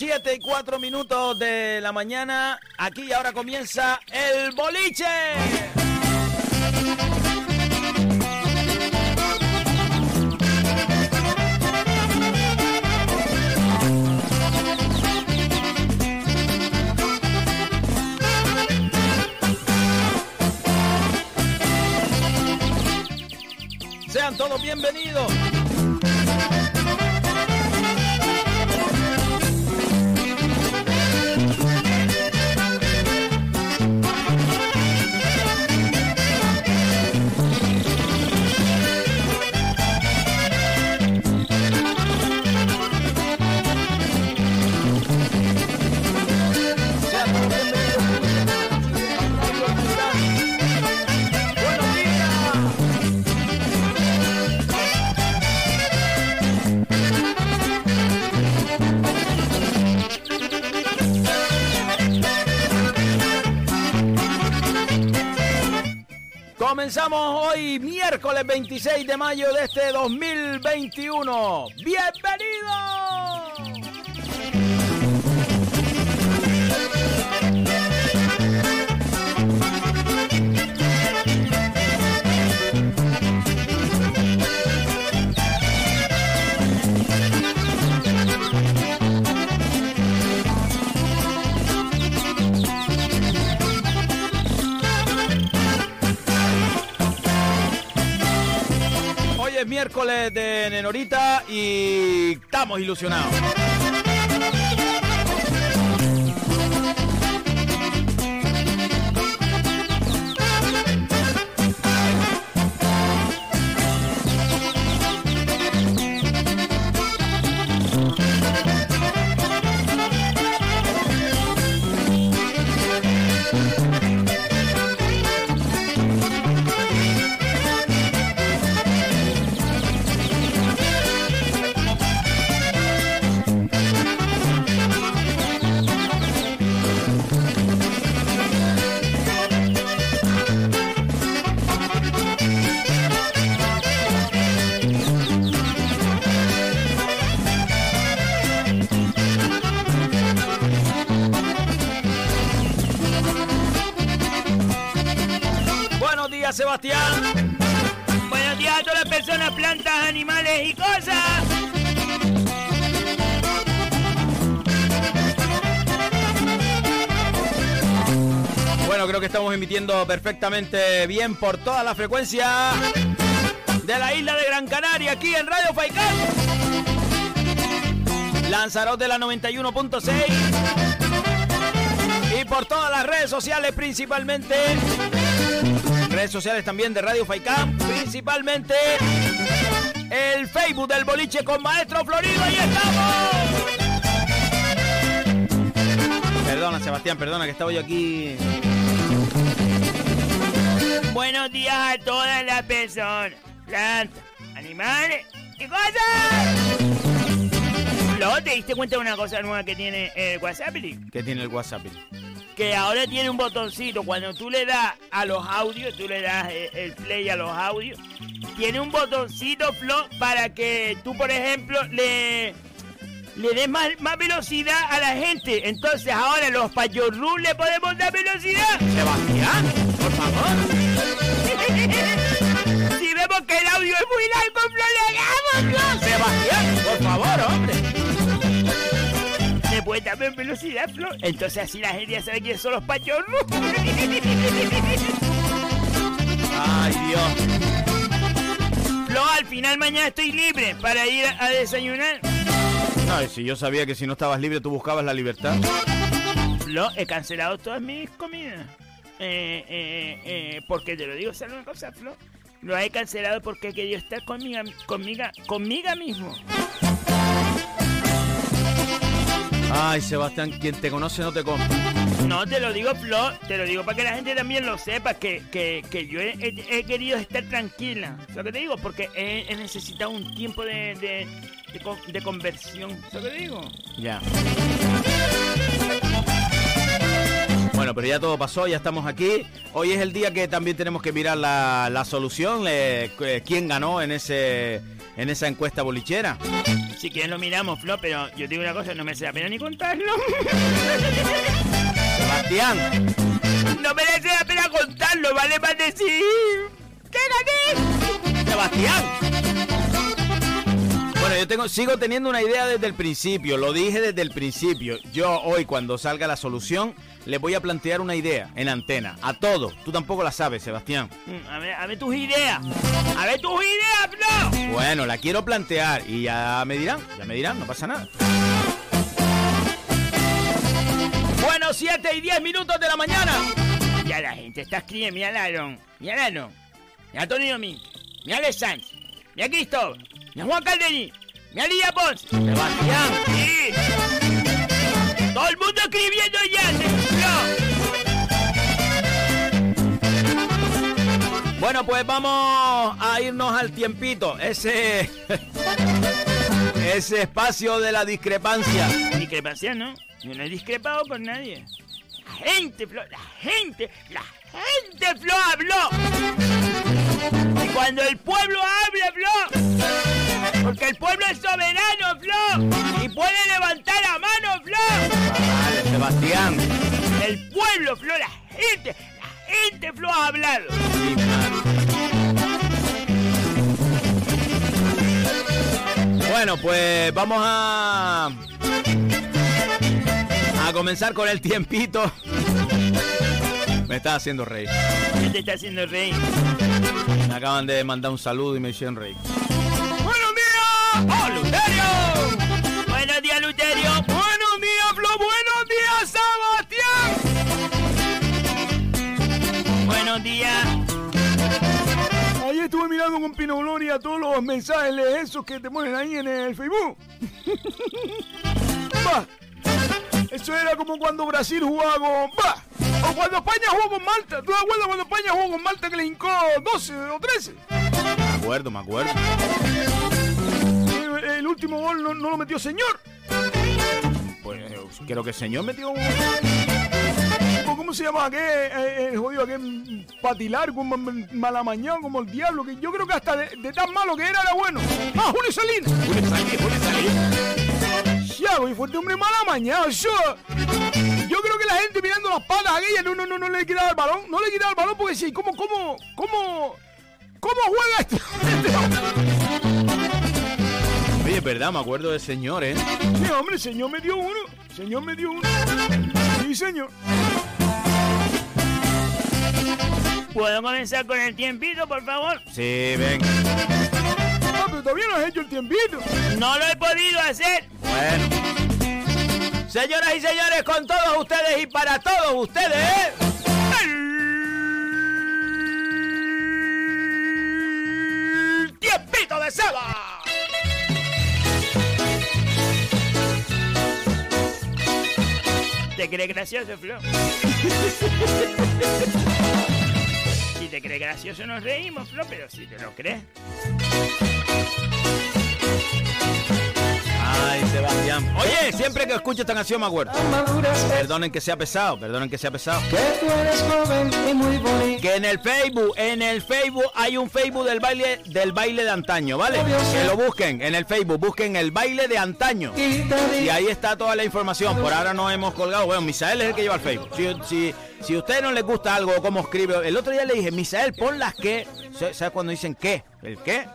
7 y 4 minutos de la mañana. Aquí ahora comienza el boliche. Sean todos bienvenidos. Comenzamos hoy miércoles 26 de mayo de este 2021. ¡Bienvenidos! Miércoles de Nenorita y estamos ilusionados. Sebastián. Buenos días a todas las personas, plantas, animales y cosas. Bueno, creo que estamos emitiendo perfectamente bien por toda la frecuencia de la isla de Gran Canaria, aquí en Radio Faicán. Lanzarote la 91.6 y por todas las redes sociales principalmente. Redes sociales también de Radio Faicán, principalmente el Facebook del boliche con Maestro Florido. ¡Ahí estamos! Perdona, Sebastián, perdona que estaba yo aquí. Buenos días a todas las personas, plantas, animales y cosas. Luego te diste cuenta de una cosa nueva que tiene el WhatsApp, ¿Qué tiene el WhatsApp? Que ahora tiene un botoncito. Cuando tú le das a los audios, tú le das el, el play a los audios, tiene un botoncito, Flo, para que tú, por ejemplo, le, le des más, más velocidad a la gente. Entonces ahora los payorrus le podemos dar velocidad. Sebastián, por favor. si vemos que el audio es muy largo, le damos, Flo. Sebastián, por favor, hombre. Le puedes dar más velocidad, Flo. Entonces así la gente ya sabe quiénes son los payorrus. Ay, Dios. Flo, al final mañana estoy libre para ir a desayunar. Ay, si yo sabía que si no estabas libre tú buscabas la libertad. Flo, he cancelado todas mis comidas. Eh, eh, eh, porque te lo digo, ¿sabes una cosa, Flo? Lo he cancelado porque he querido estar conmigo, conmigo, conmigo mismo. Ay, Sebastián, quien te conoce no te compra. No, te lo digo, Flo, te lo digo para que la gente también lo sepa, que, que, que yo he, he- he querido estar tranquila. ¿Sabes lo que te digo? Porque he, he necesitado un tiempo de, de, de con- de conversión. ¿Sabes lo que te digo? Ya. Bueno, pero ya todo pasó, ya estamos aquí. Hoy es el día que también tenemos que mirar la, la solución, eh, cu- quién ganó en ese en esa encuesta bolichera. Si quieres lo miramos, Flo, pero yo digo una cosa, no me da pena ni contarlo. Sebastián. No merece la pena contarlo, ¿vale? Para decir... ¡Que gané! Sebastián. Bueno, yo tengo, sigo teniendo una idea desde el principio, lo dije desde el principio. Yo hoy cuando salga la solución les voy a plantear una idea en antena, a todos. Tú tampoco la sabes, Sebastián. Mm, a ver, a ver tus ideas. A ver tus ideas, Flo. Bueno, la quiero plantear y ya me dirán, ya me dirán, no pasa nada. Bueno, 7 y 10 minutos de la mañana. Ya la gente está escribiendo, mira Laron, mira Laron, mira Antonio Domínguez, mira Alex Sanz, mira Cristóbal, mira Juan Calderí, mira Lidia Pons, Sebastián. Sí. Todo el mundo escribiendo ya, Bueno, pues vamos a irnos al tiempito. Ese. ese espacio de la discrepancia. Discrepancia, ¿no? Yo no he discrepado con nadie. La gente, Flo, la gente, la gente, Flo, habló. Y cuando el pueblo habla, Flo, porque el pueblo es soberano, Flo, y puede levantar la mano, Flo. Vale, Sebastián. El pueblo, Flo, la gente, la gente, Flo, ha hablado. Bueno, pues vamos a a comenzar con el tiempito. Me está haciendo reír. ¿Qué te está haciendo reír? Me acaban de mandar un saludo y me hicieron reír. ¡Buenos días! ¡Oh, Luterio! ¡Buenos días, Luterio! ¡Buenos días! Ayer estuve mirando con Pino Gloria todos los mensajes de esos que te ponen ahí en el Facebook. Eso era como cuando Brasil jugaba con... Va. O cuando España jugó con Malta. ¿Tú te acuerdas cuando España jugó con Malta que le hincó 12 o 13? Me acuerdo, me acuerdo. El, el último gol no, no lo metió señor. Pues creo que el señor metió un... ¿Cómo se llama aquel, eh, el jodido aquel patilar, como malamañado, como el diablo? Que yo creo que hasta de, de tan malo que era, era bueno. ¡Ah, Julio Salinas! Julio Salinas, Julio Salinas. Ya, güey, fuerte hombre mal amañado. Yo, yo creo que la gente mirando las patas aquellas no, no, no, no le quitaba el balón. No le quitaba el balón porque sí, ¿cómo, cómo, cómo, cómo juega hombre? Oye, es verdad, me acuerdo del señor, ¿eh? Sí, hombre, el señor me dio uno. El señor me dio uno. Sí, señor. ¿Puedo comenzar con el tiempito, por favor? Sí, venga. Ah, pero todavía no has hecho el tiempito. No lo he podido hacer. Bueno. Señoras y señores, con todos ustedes y para todos ustedes, ¿eh? El tiempito de Seba. ¿Te crees gracioso, Flo? Si te crees gracioso nos reímos, Flo, pero si te lo crees. Ay, Sebastián. Oye, siempre que escucho esta canción me acuerdo. Perdonen que sea pesado, perdonen que sea pesado. Que tú eres joven y muy bonito. Que en el Facebook, en el Facebook hay un Facebook del baile del baile de antaño, ¿vale? Que lo busquen en el Facebook, busquen el baile de antaño. Y ahí está toda la información. Por ahora no hemos colgado. Bueno, Misael es el que lleva el Facebook. Si, si, si a ustedes no les gusta algo o cómo escribe, el otro día le dije, Misael, pon las que. ¿Sabes cuando dicen qué? ¿El qué?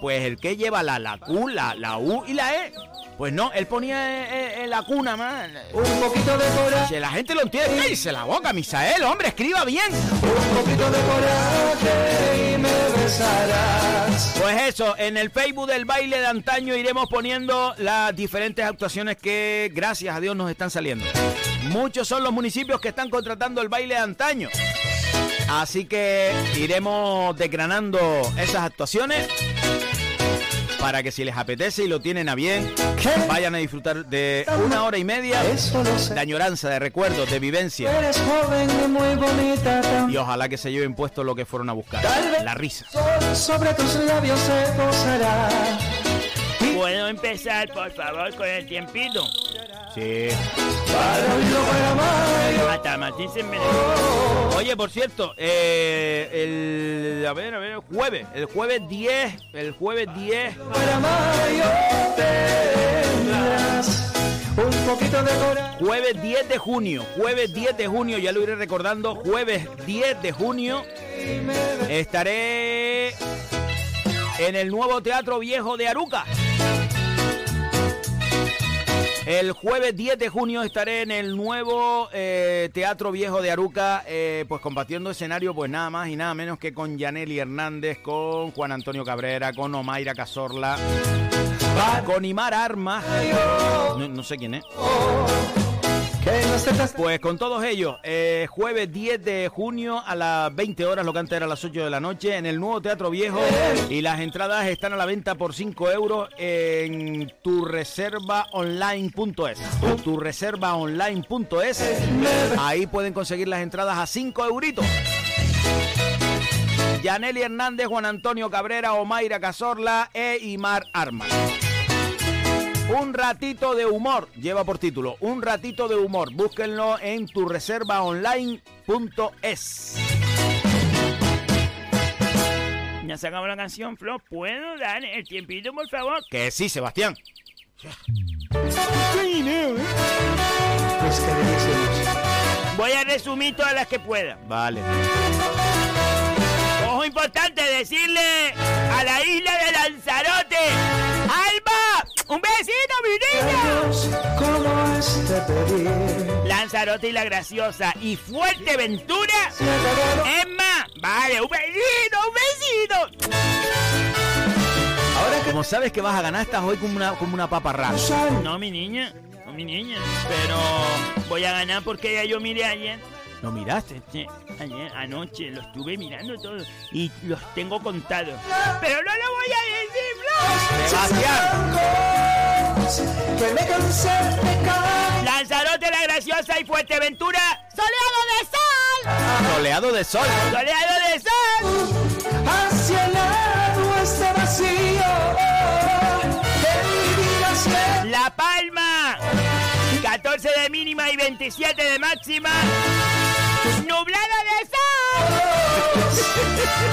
Pues el que lleva la, la Q, la, la U y la E. Pues no, él ponía eh, eh, la cuna más. un poquito de coraje, Si la gente lo entiende, cállese la boca, Misael, hombre, escriba bien. un poquito de coraje y me besarás. Pues eso, en el Facebook del baile de antaño iremos poniendo las diferentes actuaciones que, gracias a Dios, nos están saliendo. Muchos son los municipios que están contratando el baile de antaño. Así que iremos desgranando esas actuaciones para que si les apetece y lo tienen a bien, vayan a disfrutar de una hora y media de añoranza, de recuerdos, de vivencia. Eres joven y muy bonita Y ojalá que se lleven puesto lo que fueron a buscar, la risa. Sobre tus labios se posará. ¿Puedo empezar, por favor, con el tiempito? Sí. Para oírlo, para amar. A Tata Martín se envenenó. Oye, por cierto, eh, el. A ver, a ver, jueves. El jueves 10. El jueves 10. Para mayo tendrás un poquito de. Jueves 10 de junio. Jueves 10 de junio, ya lo iré recordando. Jueves 10 de junio. Estaré en el nuevo Teatro Viejo de Aruca. El jueves 10 de junio estaré en el nuevo eh, Teatro Viejo de Aruca, eh, pues compartiendo escenario, pues nada más y nada menos que con Yaneli Hernández, con Juan Antonio Cabrera, con Omaira Cazorla, con Imar Armas, no, no sé quién es. Pues con todos ellos, eh, jueves 10 de junio a las 20 horas, lo que antes era a las 8 de la noche, en el nuevo Teatro Viejo. Y las entradas están a la venta por 5 euros en turreservaonline.es. Turreservaonline.es. Ahí pueden conseguir las entradas a 5 euritos. Yaneli Hernández, Juan Antonio Cabrera, Omaira Cazorla e Imar Armas. Un ratito de humor, lleva por título, un ratito de humor. Búsquenlo en turreservaonline.es. Ya se acabó la canción, Flo. ¿Puedo dar el tiempito, por favor? Que sí, Sebastián. Pues queridísimos. Voy a resumir todas las que pueda. Vale. Ojo importante, decirle a la isla de Lanzarote. ¡Un besito, mi niña! Dios, ¿cómo es de pedir? Lanzarote y la graciosa. Y Fuerteventura. Se acabó. Emma. Vale, un besito, un besito. Ahora Como sabes que vas a ganar, estás hoy como una, como una papa rara. No, mi niña. No, mi niña. Pero voy a ganar porque ya yo miré ayer. ¿Lo miraste? Sí, ayer, anoche, lo estuve mirando todo. Y los tengo contados. Pero no lo voy a decir. Sebastián. que me cansé de. Lanzarote, la graciosa y Fuerteventura. ¡Soleado de sol! Soleado de sol. ¡Soleado de sol! Hacia el lado este vacío de mi vida siempre. La Palma. 14 de mínima y 27 de máxima. Nublada de sol.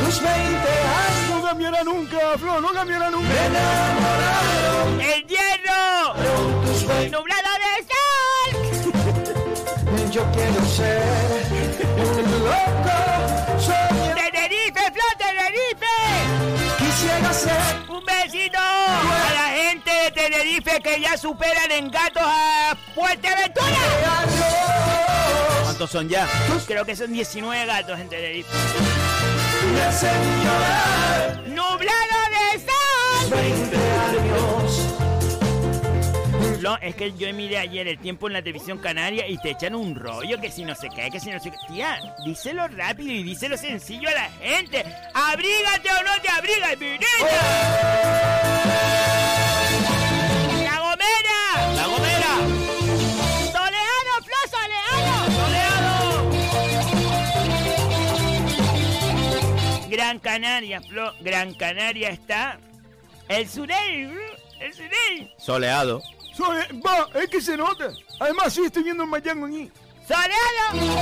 Tus 20 años No cambiará nunca, Flo, no cambiará nunca. me enamoraron. El hierro. Tus 20 Nublada de sol. yo quiero ser un loco. Soy Que ya superan en gatos a Fuerteventura. ¿Cuántos son ya? Creo que son 19 gatos en Tenerife. ¡Nublado de sol! 20 años. No, es que yo miré ayer el tiempo en la televisión canaria y te echan un rollo que si no se cae, que si no se cae. Tía, díselo rápido y díselo sencillo a la gente. ¡Abrígate o no te abrigas, mi Gran Canaria, Flo. Gran Canaria está. El Surey, bro, el Surey. Soleado. Soy- va, es que se nota. Además, sí estoy viendo el Mayango aquí. ¡Soleado!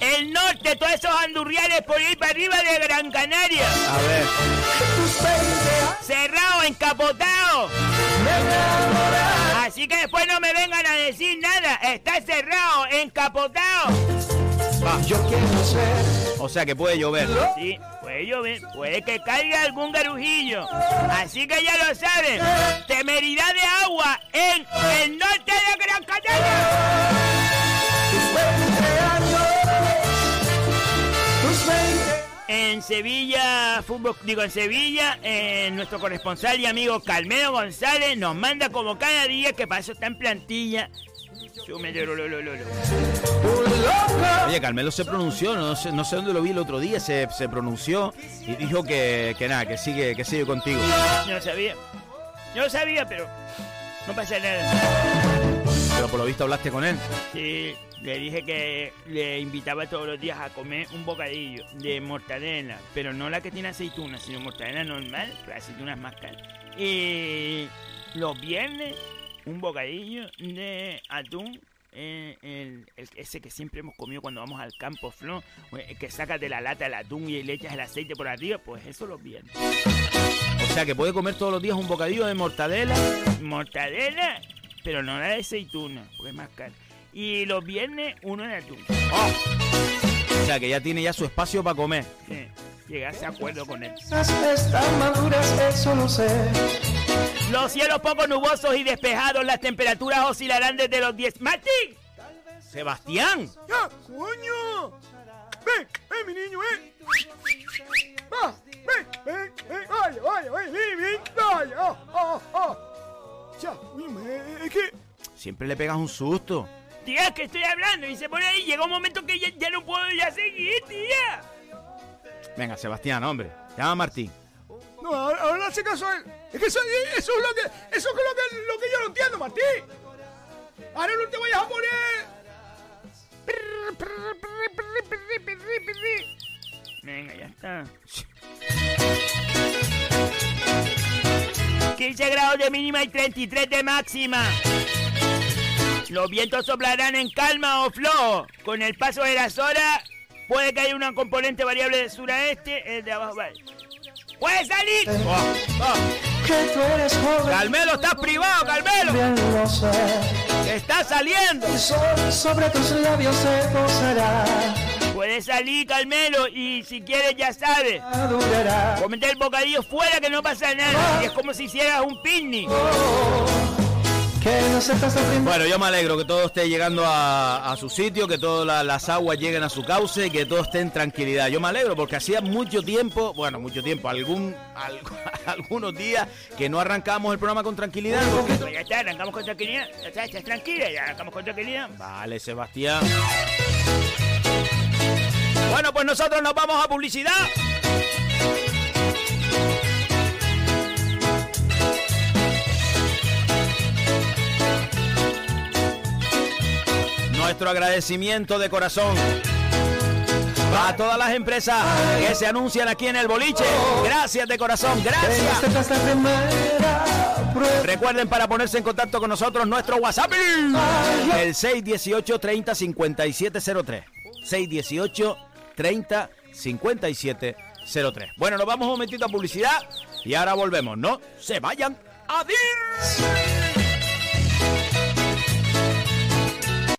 El norte, todos esos andurriales por ir para arriba de Gran Canaria. A ver. Tus 20 años Cerrado, encapotado. Así que después no me vengan a decir nada. Está cerrado, encapotado. Yo quiero ser O sea que puede llover. Sí, puede llover, puede que caiga algún garujillo. Así que ya lo saben. Temeridad de agua en el norte de Gran Canaria. tus 20 años. Tus 20 En Sevilla, fútbol, digo en Sevilla, eh, nuestro corresponsal y amigo Calmedo González nos manda como cada día que para eso está en plantilla. Súmele, lo, lo, lo, lo. Oye, Carmelo se pronunció, no sé, no sé dónde lo vi el otro día, se, se pronunció y dijo que, que nada, que sigue, que sigue contigo. Yo no sabía. Yo lo sabía, pero no pasa nada. Pero por lo visto hablaste con él. Sí, le dije que le invitaba todos los días a comer un bocadillo de mortadela, pero no la que tiene aceituna, sino mortadela normal, pero aceitunas más caras. Y los viernes un bocadillo de atún, eh, el, el- ese que siempre hemos comido cuando vamos al campo, Flo, eh, que sacas de la lata el atún y le echas el aceite por arriba, pues eso los viernes. O sea que puede comer todos los días un bocadillo de mortadela. Mortadela, pero no la de aceituna, porque es más cara. Y los viernes, uno de atún. ¡Oh! O sea que ya tiene ya su espacio para comer. Sí, llegaste a acuerdo con él. Están maduras, eso lo sé. Los cielos poco nubosos y despejados, las temperaturas oscilarán desde los 10. ¡Martín! Sebastián. ¡Ya, coño! ¡Ven, ven, mi niño, ven! ¡Va! ¡Ven, ven, ven! ¡Vaya, vaya, ven, ven, ven! ¡Vaya! ¡Ah, ah, ah! Ya, eh, es que... Siempre le pegas un susto. Tía, que estoy hablando y se pone ahí. Llega un momento que ya, ya no puedo ya seguir, tía. Venga, Sebastián, hombre. Llama a Martín. No, ahora, ahora hace caso a él. Es que eso, eso es lo que... Eso es lo que, lo que yo no entiendo, Martín. Ahora no te vayas a poner... Venga, ya está. 15 grados de mínima y 33 de máxima. Los vientos soplarán en calma o flojo. Con el paso de las horas, puede que haya una componente variable de sur a este, el de abajo vale. ¡Puede salir! Oh, oh. Que tú eres joven. Carmelo, estás privado, Carmelo. Bien lo sé. Que está saliendo. El sol sobre tus labios se posará. Puede salir, Carmelo, y si quieres ya sabes. Comete el bocadillo fuera que no pasa nada. Y es como si hicieras un picnic. Que no ritmo. Bueno, yo me alegro que todo esté llegando a, a su sitio, que todas la- las aguas lleguen a su cauce y que todo esté en tranquilidad. Yo me alegro porque hacía mucho tiempo, bueno, mucho tiempo, algún, al- algunos días que no arrancamos el programa con tranquilidad. Pues ya está, arrancamos con tranquilidad. Ya está, estás tranquila, ya arrancamos con tranquilidad. Vale, Sebastián. Bueno, pues nosotros nos vamos a publicidad. Nuestro agradecimiento de corazón a todas las empresas que se anuncian aquí en el boliche. Gracias de corazón, gracias. Recuerden para ponerse en contacto con nosotros nuestro WhatsApp, el 618 30 5703. 618 30 5703. Bueno, nos vamos un momentito a publicidad y ahora volvemos. No se vayan. ¡Adiós!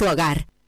tu hogar.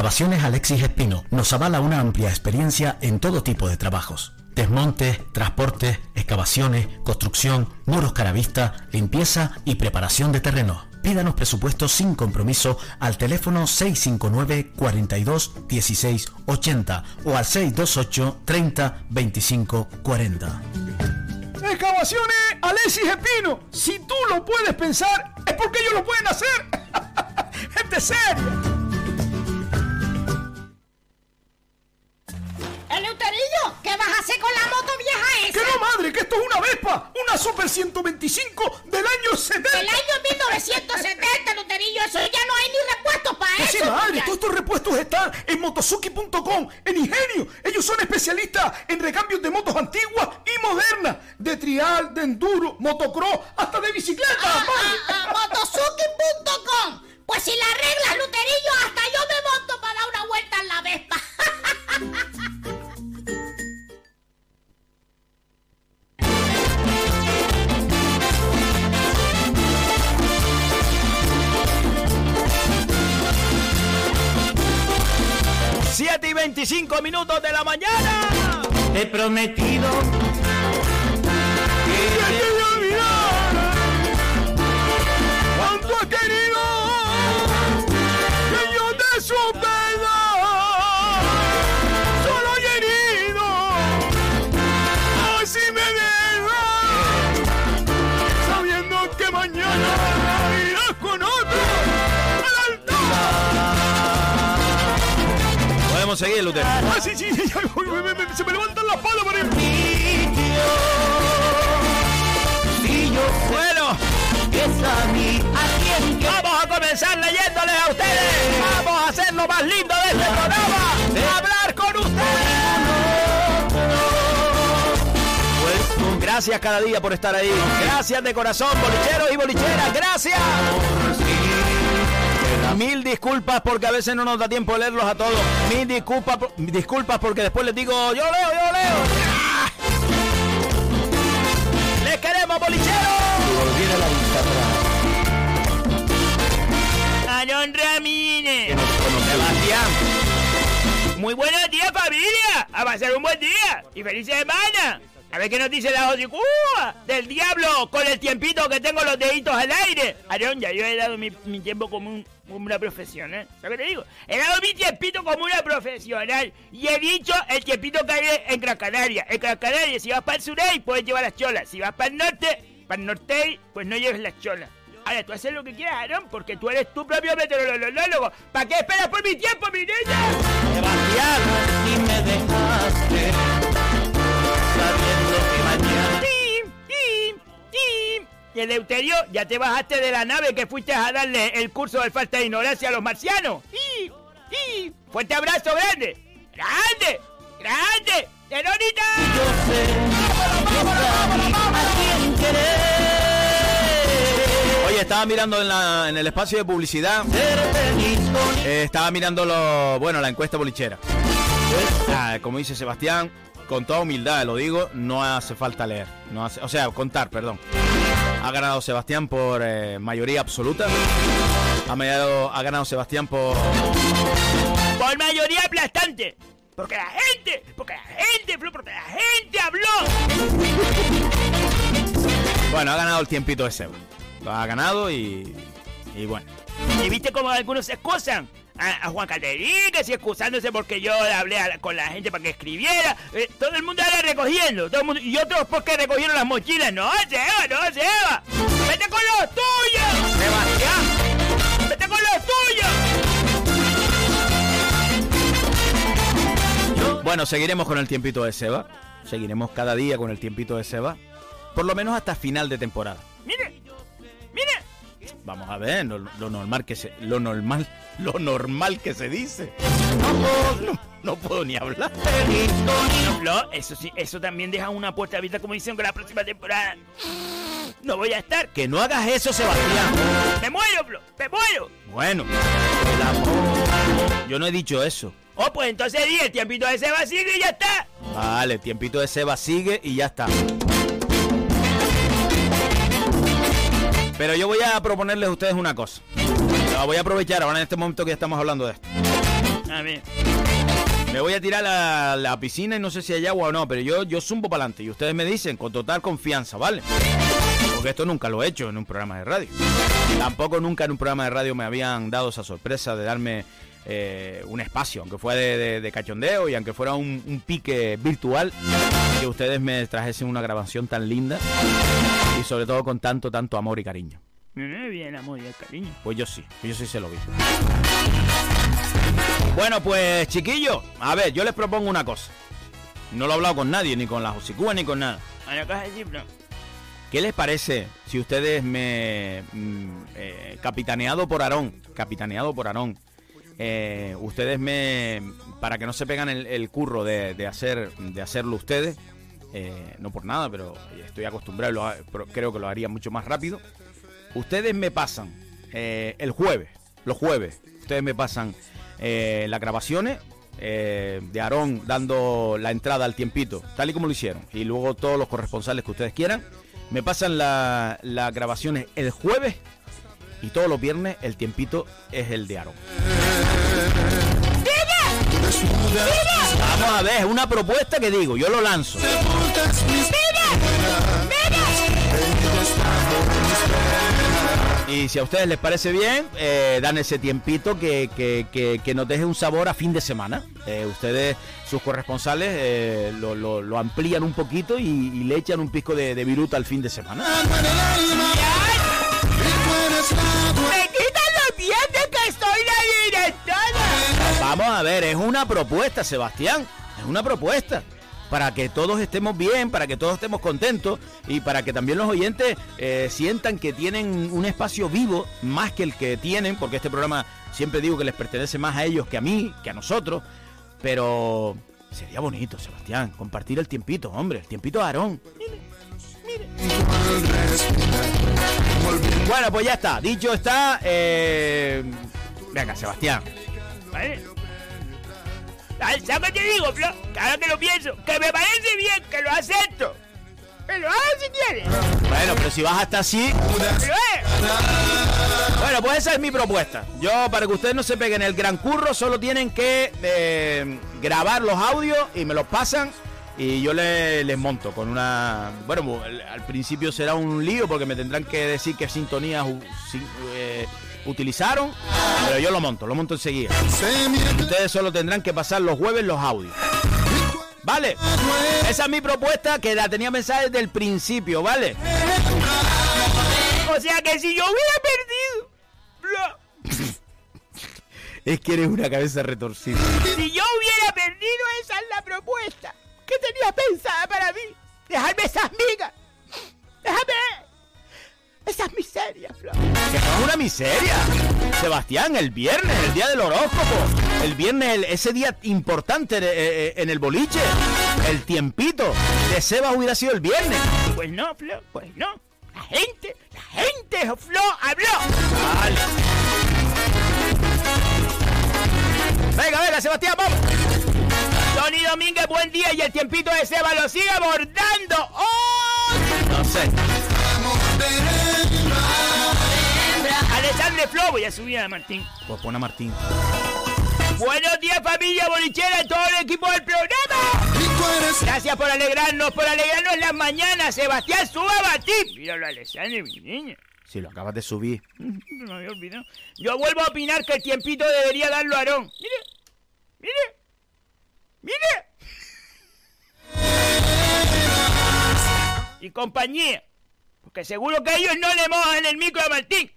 Excavaciones Alexis Espino nos avala una amplia experiencia en todo tipo de trabajos. Desmontes, transportes, excavaciones, construcción, muros caravista, limpieza y preparación de terrenos. Pídanos presupuestos sin compromiso al teléfono 659 42 16 80 o al 628 30 25 40. Excavaciones Alexis Espino. Si tú lo puedes pensar, es porque ellos lo pueden hacer. Gente seria. ¿Qué vas a hacer con la moto vieja esa? ¡Que no, madre! ¡Que esto es una Vespa! ¡Una Super 125 del año 70! El año 1970, Eleuterillo, eso ya no hay ni repuestos para Que eso. sí, madre! Todos estos repuestos están en motosuki.com, en Ingenio. Ellos son especialistas en recambios de motos antiguas y modernas. De trial, de enduro, motocross, hasta de bicicleta. Ah, ah, ah, motosuki.com. Pues si la arreglas, Luterillo, hasta yo me monto para dar una vuelta en la Vespa. Siete y 25 minutos de la mañana. He prometido Podemos seguir, Lutero. ah sí sí sí, se me levantan las palas por Bueno, vamos a comenzar leyéndoles a ustedes. Vamos a hacer lo más lindo de este programa. Hablar con ustedes. Gracias cada día por estar ahí. Gracias de corazón, bolicheros y bolicheras. Gracias. Mil disculpas porque a veces no nos da tiempo de leerlos a todos. Mil disculpas, disculpas porque después les digo, yo leo, yo leo. ¡Les queremos, bolicheros! Aarón Ramírez. Sebastián. Muy buenos días, familia. A pasar un buen día y feliz semana. A ver qué nos dice la Cuba del diablo con el tiempito que tengo los deditos al aire. Aarón, ya yo he dado mi, tiempo como, un- como una profesional. ¿Sabes qué te digo? He dado mi tiempito como una profesional. Y he dicho el tiempito que hay en Gran Canaria. En Gran Canaria, si vas para el surey, puedes llevar las cholas. Si vas para el norte, para el norte, pues no lleves las cholas. Ahora, tú haces lo que quieras, Aarón, porque tú eres tu propio meteorólogo. ¿Para qué esperas por mi tiempo, mi niña? Sebastián. y me dejaste Eleuterio, ya te bajaste de la nave que fuiste a darle el curso de falta de ignorancia a los marcianos. ¡Tim! ¡Tim! ¡Fuerte abrazo grande! ¡Grande! ¡Grande! ¡Verónica! yo sé querer Oye, estaba mirando en, la- en el espacio de publicidad. eh, estaba mirando lo, bueno, la encuesta bolichera. Ah, como dice Sebastián, con toda humildad lo digo, no hace falta leer. No hace, o sea, contar, perdón. Ha ganado Sebastián por eh, mayoría absoluta. Ha, mediado- ha ganado Sebastián por... Por mayoría aplastante. Porque la gente, porque la gente, porque la gente habló. Bueno, ha ganado el tiempito de Seba. Lo ha ganado y... Y bueno. ¿Y viste cómo algunos se excusan? A, a Juan Calderín, que excusándose porque yo hablé a con la gente para que escribiera. Eh, todo el mundo ahora recogiendo. Todo el mundo, y otros porque recogieron las mochilas. No, Seba, no, Seba. Vete con los tuyos. Sebastián. Vete con los tuyos. Bueno, seguiremos con el tiempito de Seba. Seguiremos cada día con el tiempito de Seba. Por lo menos hasta final de temporada. Vamos a ver, lo, lo normal que se... Lo normal... Lo normal que se dice. No, no puedo ni hablar. No, eso sí, eso también deja una puerta abierta como dicen con la próxima temporada. No voy a estar. Que no hagas eso, Sebastián. Me muero, Flo, me muero. Bueno, el amor. Yo no he dicho eso. Oh, pues entonces di el tiempito de Seba sigue y ya está. Vale, tiempito de Seba sigue y ya está. Pero yo voy a proponerles a ustedes una cosa. La voy a aprovechar ahora en este momento que estamos hablando de esto. A ver. Me voy a tirar a la piscina y no sé si hay agua o no, pero yo, yo zumbo para adelante y ustedes me dicen con total confianza, ¿vale? Porque esto nunca lo he hecho en un programa de radio. Tampoco nunca en un programa de radio me habían dado esa sorpresa de darme eh, un espacio, aunque fuera de, de- de cachondeo y aunque fuera un, un pique virtual, que ustedes me trajesen una grabación tan linda y sobre todo con tanto, tanto amor y cariño. Me bien, amor y el cariño. Pues yo sí, yo sí se lo vi. Bueno, pues chiquillos, a ver, yo les propongo una cosa. No lo he hablado con nadie, ni con la Josicúa, ni con nada. A la caja de. ¿Qué les parece si ustedes me... mm, eh, capitaneado por Aarón, capitaneado por Aarón, eh, ustedes me... Para que no se pegan el, curro de, hacer, de hacerlo ustedes, eh, no por nada, pero estoy acostumbrado, pero creo que lo haría mucho más rápido. Ustedes me pasan eh, el jueves, los jueves, ustedes me pasan las grabaciones de Aarón dando la entrada al tiempito, tal y como lo hicieron, y luego todos los corresponsales que ustedes quieran, me pasan la- las grabaciones el jueves y todos los viernes el tiempito es el de Aarón. Vamos a ver, es una propuesta que digo, yo lo lanzo. Y si a ustedes les parece bien, eh, dan ese tiempito que, que- que- que nos deje un sabor a fin de semana. Eh, ustedes, sus corresponsales, eh, lo, lo- lo amplían un poquito y, y le echan un pisco de, de viruta al fin de semana. Vamos a ver, es una propuesta, Sebastián. Es una propuesta. Para que todos estemos bien, para que todos estemos contentos y para que también los oyentes eh, sientan que tienen un espacio vivo más que el que tienen, porque este programa siempre digo que les pertenece más a ellos que a mí, que a nosotros. Pero sería bonito, Sebastián, compartir el tiempito, hombre, el tiempito de Aarón. Bueno, pues ya está. Dicho está. Eh... Venga, Sebastián. ¿Vale? ¿Sabes qué te digo, Flo? Que ahora que lo pienso, que me parece bien, que lo acepto. Que lo hagas si quieres. Bueno, pero si vas hasta así. Eh, Bueno, pues esa es mi propuesta. Yo, para que ustedes no se peguen el gran curro, solo tienen que eh, grabar los audios y me los pasan. Y yo le- les monto con una. Bueno, al- principio será un lío porque me tendrán que decir qué sintonías eh, utilizaron. Pero yo lo monto, lo monto enseguida. Ustedes solo tendrán que pasar los jueves los audios. ¿Vale? Esa es mi propuesta que la tenía pensada desde el principio, ¿vale? o sea que si yo hubiera perdido, Es que eres una cabeza retorcida. si yo hubiera perdido, esa es la propuesta que tenía pensada para mí. Dejarme esas migas. Déjame esas miserias, Flo. Que no es una miseria. Sebastián, el viernes, el día del horóscopo. El viernes, el- ese día importante eh, eh, en el boliche. El tiempito de Sebas hubiera sido el viernes. Pues no, Flo, pues no. La gente, la gente, Flo, habló. Vale. Venga, venga, Sebastián, vamos. Tony Domínguez, buen día y el tiempito de Seba lo sigue abordando. ¡Oh! No sé. Alexandre Flo, voy a subir a Martín. Pues pon a Martín. Buenos días, familia bolichera y todo el equipo del programa. Gracias por alegrarnos, por alegrarnos las mañanas. Sebastián, suba a batir. Míralo, Alexandre, mi niña. Si lo acabas de subir. No me había olvidado. Yo vuelvo a opinar que el tiempito debería darlo a Aarón. Mire, mire, mire. Y compañía. Porque seguro que ellos no le mojan el micro a Martín.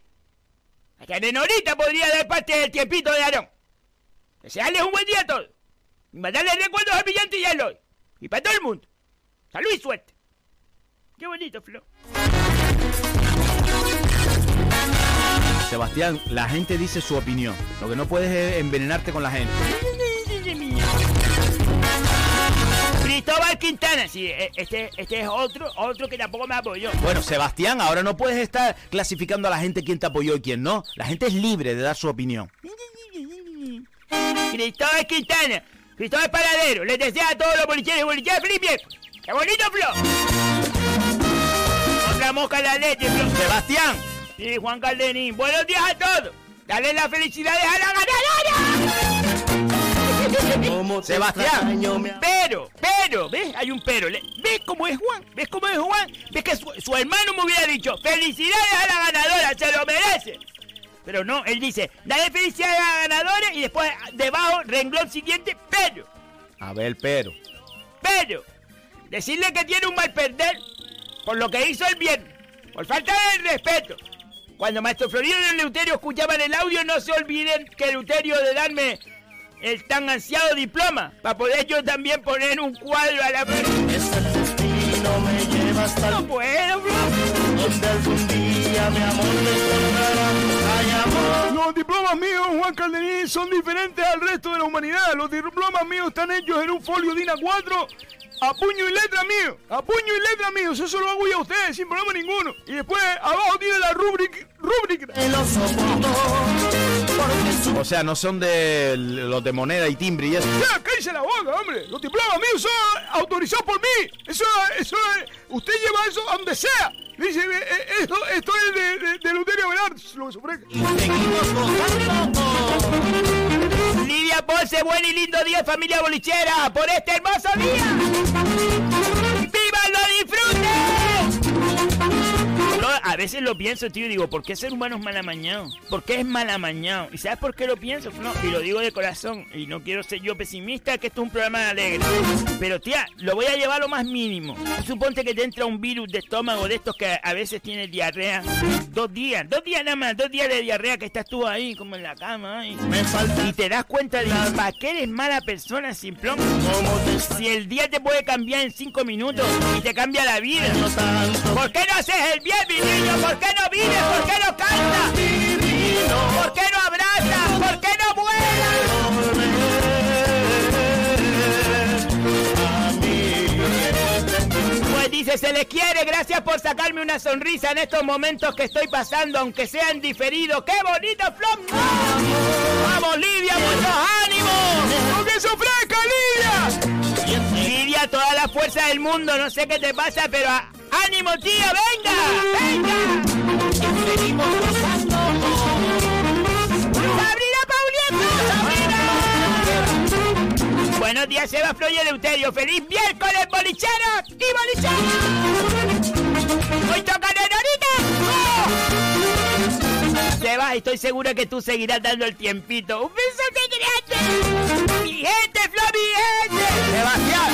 Hasta Nenorita podría dar parte del tiempito de Aarón. Desearles un buen día a todos. Y mandarles recuerdos al brillante y a Eloy. Y para todo el mundo. Salud y suerte. Qué bonito, Flo. Sebastián, la gente dice su opinión. Lo que no puedes es envenenarte con la gente. Cristóbal Quintana, sí, e- este, este es otro, otro que tampoco me apoyó. Bueno, Sebastián, ahora no puedes estar clasificando a la gente quién te apoyó y quién no. La gente es libre de dar su opinión. Cristóbal Quintana, Cristóbal Paradero, les desea a todos los bolicheros y bolicheras feliz. ¡Qué bonito, Flo! Otra mosca la leche, Flo. Sebastián, Sí, Juan Calderín, buenos días a todos. Dale las felicidades a la ganadora. Sebastián. Pero, pero, ¿ves? Hay un pero. ¿Ves cómo es Juan? ¿Ves cómo es Juan? ¿Ves que su, su hermano me hubiera dicho, felicidades a la ganadora, se lo merece? Pero no, él dice, dale felicidades a la ganadora y después debajo, renglón siguiente, pero, A ver, pero. pero, decirle que tiene un mal perder por lo que hizo el viernes, por falta de respeto. Cuando Maestro Florido y Eleuterio escuchaban el audio, no se olviden que Eleuterio de darme el tan ansiado diploma, para poder yo también poner un cuadro a la pared. No me lleva hasta No puedo, bro. donde algún día mi amor te encontrará. Ay, amor. Los diplomas míos, Juan Calderín, son diferentes al resto de la humanidad. Los diplomas míos están hechos en un folio DIN A4 a puño y letra mío. A puño y letra míos. Eso lo hago yo a ustedes sin problema ninguno. Y después abajo tiene la rubric. rubric. O sea, no son de los de moneda y timbre y eso. Ya, cállese la boca, hombre. Los diplomas míos son autorizados por mí. Eso, eso, usted lleva eso a donde sea. Dice, eh, eh, esto, esto es de, de, de Luterio Velar, lo que se. Lidia Ponce, buen y lindo día, familia bolichera, por este hermoso día. ¡Viva lo disfruten! Yo a veces lo pienso, tío, y digo, ¿por qué ser humano es malamañado? ¿Por qué es malamañado? ¿Y sabes por qué lo pienso, Flo? Y lo digo de corazón, y no quiero ser yo pesimista, que esto es un programa alegre. Pero, tía, lo voy a llevar a lo más mínimo. Suponte que te entra un virus de estómago de estos que a veces tienes diarrea. Dos días, dos días nada más, dos días de diarrea que estás tú ahí, como en la cama, ahí. Me falta Y te das cuenta de para qué eres mala persona, simplón. Si el día te puede cambiar en cinco minutos y te cambia la vida. ¿Por qué no haces el bien, ¿Por qué no vives? ¿Por qué no cantas? ¿Por qué no abrazas? ¿Por qué no vuelas? Pues dice, se les quiere, gracias por sacarme una sonrisa en estos momentos que estoy pasando, aunque sean diferidos. ¡Qué bonito, Flop! ¡Vamos, Lidia, muchos ánimos! ¡Lo que se Lidia! Toda la fuerza del mundo, no sé qué te pasa, pero ánimo, tío, venga, venga. Sabrina Paulieta, Sabrina. Buenos días, Seba Flor y Eleuterio. ¡Feliz miércoles, bolicheros y bolicheros! ¡Hoy toca Nenorita! ¡Oh! Seba, estoy segura que tú seguirás dando el tiempito. ¡Un beso grande! ¡Mi gente, Flor, mi gente! Sebastián.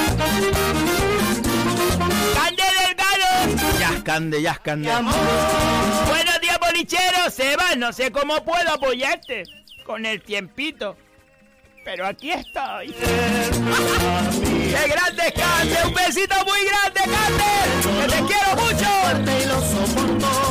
¡Cande Delgado! Yascande, yascande. Buenos días, bolicheros. Seba, no sé cómo puedo apoyarte con el tiempito. Pero aquí estoy. ¡Qué grande, Cande! ¡Un besito muy grande, Cande! ¡Que te quiero mucho!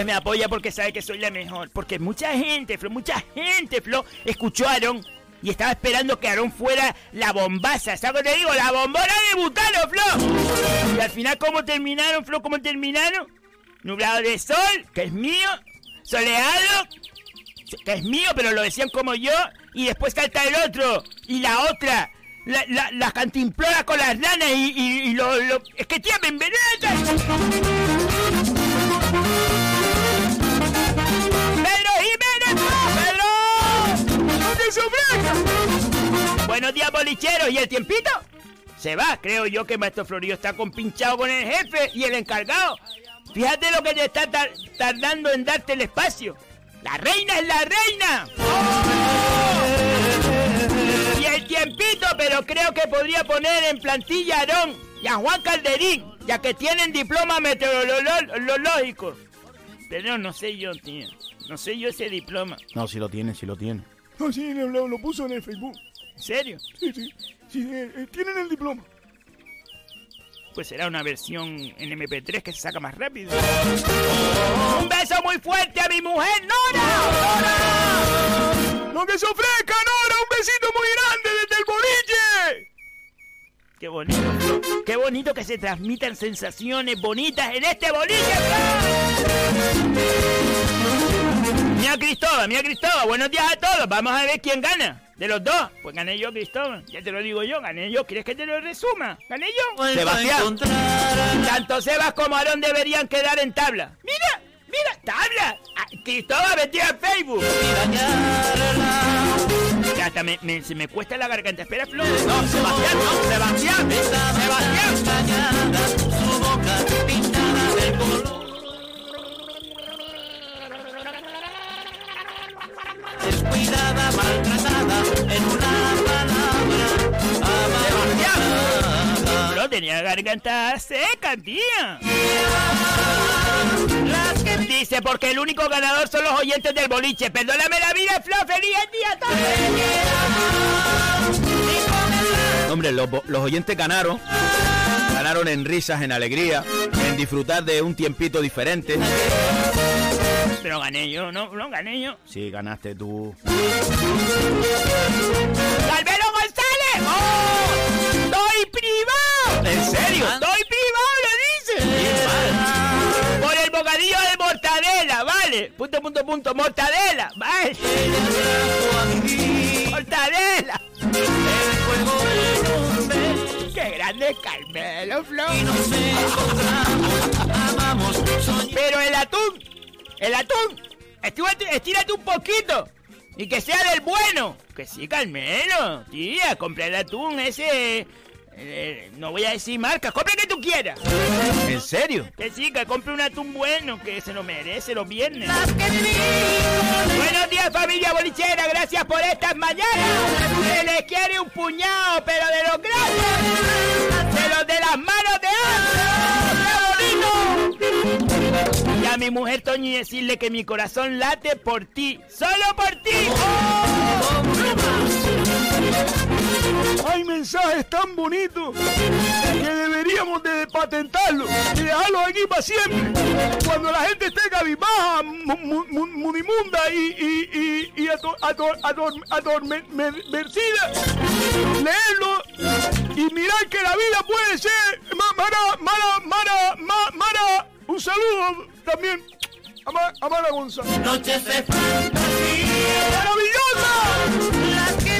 Pues me apoya porque sabe que soy la mejor. Porque mucha gente, Flo, mucha gente, Flo, escuchó a Aarón y estaba esperando que Aarón fuera la bombaza. ¿Sabes lo que te digo? La bombona de Butano, Flo. Y al final, ¿cómo terminaron, Flo? ¿Cómo terminaron? Nublado de sol, que es mío. Soleado, que es mío, pero lo decían como yo. Y después salta el otro. Y la otra. La, la, con las ranas y, y- y lo, Es que tía, me Buenos días, bolicheros. ¿Y el tiempito? Se va, creo yo que Maestro Florio está compinchado con el jefe y el encargado. Fíjate lo que te está tar- tardando en darte el espacio. ¡La reina es la reina! Y el tiempito, pero creo que podría poner en plantilla a Aarón y a Juan Calderín, ya que tienen diploma meteorológico. Pero no sé yo, tío. No sé yo ese diploma. No, si lo tiene, si lo tiene. No, sí, lo, lo- lo puso en el Facebook. ¿En serio? Sí, sí. Sí, eh, eh, tienen el diploma. Pues será una versión en MP3 que se saca más rápido. Un beso muy fuerte a mi mujer, Nora. ¡Nora! ¡Lo que se ofrezca, Nora! ¡Un besito muy grande desde el boliche! Qué bonito, qué bonito que se transmitan sensaciones bonitas en este boliche. Mira Cristóbal, mira Cristóbal, buenos días a todos. Vamos a ver quién gana. De los dos, pues gané yo, Cristóbal. Ya te lo digo yo, gané yo. ¿Quieres que te lo resuma? Gané yo. Sebastián. Tanto Sebas como Aarón deberían quedar en tabla. ¡Mira! ¡Mira! ¡Tabla! Ah, Cristóbal metido en Facebook. que hasta me, me- se me cuesta la garganta. Espera, Flor. No, Sebastián, no, Sebastián. Sebastián. Descuidada, maltratada, en una palabra, amada. Flor tenía garganta seca, tía. Dice, porque el único ganador son los oyentes del boliche. Perdóname la vida, Flor. ¡Feliz día todos! Hombre, los, los oyentes ganaron. Ganaron en risas, en alegría, en disfrutar de un tiempito diferente. Pero gané yo, ¿no? No gané yo. Sí, ganaste tú. ¡Calvero González! ¡Oh! ¡Estoy privado! ¿En serio? ¡Estoy privado, lo dice! Por el bocadillo de mortadela, ¿vale? Punto, punto, punto. Mortadela, ¿vale? Mortadela. ¡Qué grande es Carmelo, Flor! Pero el atún, el atún, estírate, estírate un poquito. Y que sea del bueno. Que sí, Carmelo. Tía, compra el atún ese... eh, no voy a decir marca, compra el que tú quieras. ¿En serio? Que sí, que compre un atún bueno, que se lo merece los viernes. Buenos días, familia bolichera, gracias por estas mañanas. Se les quiere un puñado, pero de los grandes. De los de las manos de Ángel. ¡Qué bonito! Y a mi mujer Toñi decirle que mi corazón late por ti, solo por ti. Hay mensajes tan bonitos que deberíamos de patentarlos y dejarlos aquí para siempre. Cuando la gente esté cabizbaja, mu- mu- mu- mudimunda y, y, y, y ator- leerlo y mirar que la vida puede ser ma- mara, mara, mara, ma- mara. Un saludo también a, Ma- a Mara González. Noches de fantasía, ¡Maravillosa! las que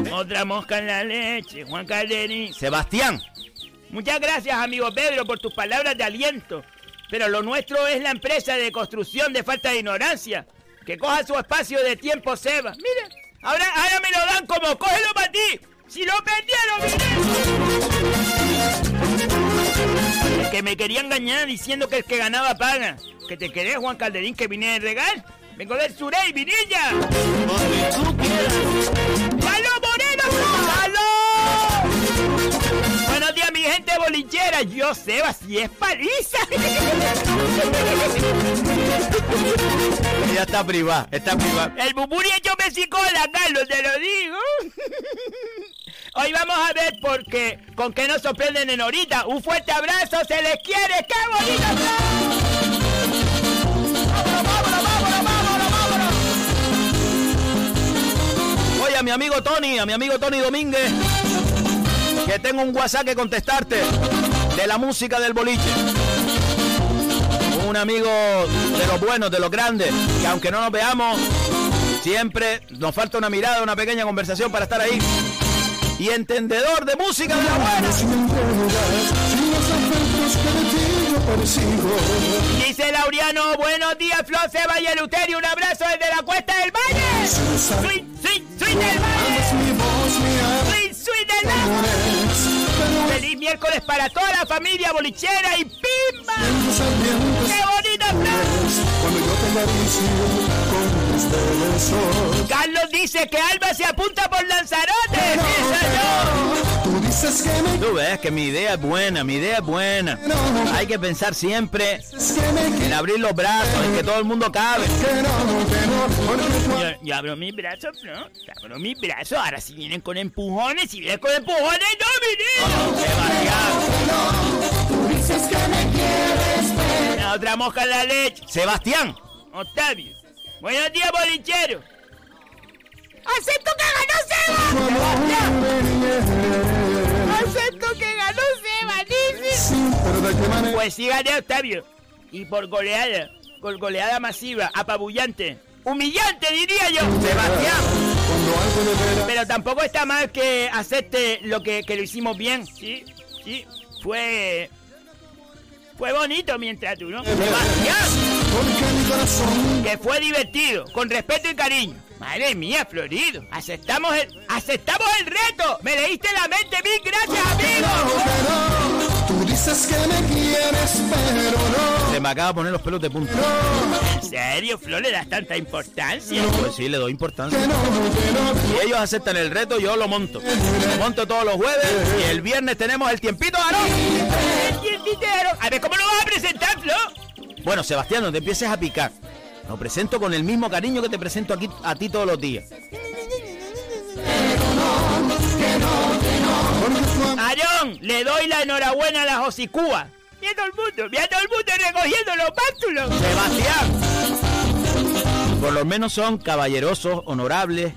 vivimos Otra mosca en la leche, Juan Calderín. Sebastián. Muchas gracias, amigo Pedro, por tus palabras de aliento. Pero lo nuestro es la empresa de construcción de falta de ignorancia. Que coja su espacio de tiempo, Seba. Mira, ahora, ahora me lo dan como cógelo para ti. Si lo perdieron, mire. Que me quería engañar diciendo que el que ganaba paga. Que te querés, Juan Calderín, que vine de regal. Vengo del Surey, Vinilla. donde tú quieras. ¡Carlos Moreno! ¡Carlos! Buenos días, mi gente bolinchera. Yo, Seba, si es paliza. Ella está privada, está privada. El buburi hecho mesicola, Carlos, te lo digo. Hoy vamos a ver por qué, con qué nos sorprenden en ahorita. Un fuerte abrazo, se les quiere. ¡Qué bonito! ¡Vámonos, vámonos, vámonos, vámonos! Oye, a mi amigo Tony, a mi amigo Tony Domínguez, que tengo un WhatsApp que contestarte de la música del boliche. Un amigo de los buenos, de los grandes, que aunque no nos veamos, siempre nos falta una mirada, una pequeña conversación para estar ahí. Y entendedor de música de la buena. Dice Laureano, buenos días, Flor, Eleuterio. Un abrazo desde la cuesta del Valle. Del Valle. Sweet, sweet. Feliz miércoles para toda la familia bolichera y pimba. ¡Qué bonita Flor! Carlos dice que Alba se apunta por Lanzarote. ¡Sí, señor! Tú ves que mi idea es buena, mi idea es buena. Hay que pensar siempre en abrir los brazos, en que todo el mundo cabe. Yo, yo abro mis brazos, ¿no? Yo abro mis brazos. Ahora si vienen con empujones, si vienen con empujones, no, Sebastián. La otra mosca en la leche. Sebastián. Octavio. Buenos días, bolichero. ¡Acepto que ganó Seba! ¡Acepto que ganó Seba, dice! Pues sí gané, Octavio. Y por goleada. Por goleada masiva, apabullante. Humillante, diría yo. Sebastián. Pero tampoco está mal que acepte lo que, que lo hicimos bien. Sí, sí. Fue. Fue bonito mientras tú, ¿no? Sebastián. Porque mi corazón Que fue divertido, con respeto y cariño. Madre mía, Florido. Aceptamos el, aceptamos el reto. Me leíste la mente, mil gracias, amigo. no, tú dices que me quieres, pero no, Se me acaba de poner los pelos de punta. ¿En serio, Flor, le das tanta importancia? Pues sí, le doy importancia. no, no, Si ellos aceptan el reto, yo lo monto. Lo monto todos los jueves y el viernes tenemos el tiempito, Aarón. El tientitero. A ver, ¿cómo lo vas a presentar, Flor? Bueno, Sebastián, no te empieces a picar. Lo presento con el mismo cariño que te presento aquí a ti todos los días. Aarón, le doy la enhorabuena a la Josicúa. Mira todo el mundo, mira todo el mundo recogiendo los bátulos. Sebastián. Por lo menos son caballerosos, honorables,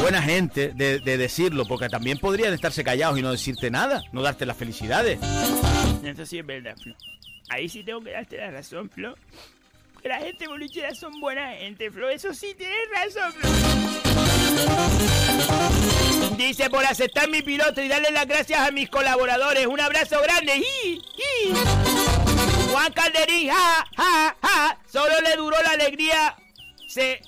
buena gente de, de decirlo, porque también podrían estarse callados y no decirte nada, no darte las felicidades. Eso sí es verdad, Flo. Ahí sí tengo que darte la razón, Flo. Que la gente bolichera son buena gente, Flo. Eso sí tienes razón, Flo. Dice por aceptar mi piloto y darle las gracias a mis colaboradores. Un abrazo grande. ¡Ji! ¡Ji! Juan Calderín, ja, ja, ja. Solo le duró la alegría. Se,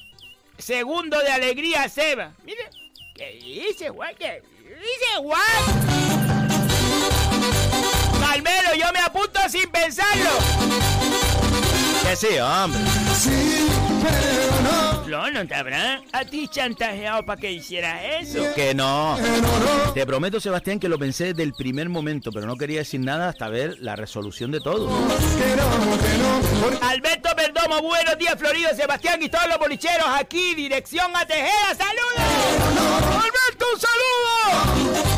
segundo de alegría Seba. Mire, ¿qué dice Juan? ¿Qué dice Juan? Carmelo, yo me apunto sin pensarlo. Que sí, hombre. sí, pero no, Flo, ¿no te habrán a ti chantajeado para que hicieras eso? Que no. que no, no, Te prometo, Sebastián, que lo pensé desde el primer momento, pero no quería decir nada hasta ver la resolución de todo. que no, que no, porque Alberto Perdomo, buenos días, Florido, Sebastián y todos los bolicheros aquí, dirección a Tejera, saludos. ¡Alberto, un saludo!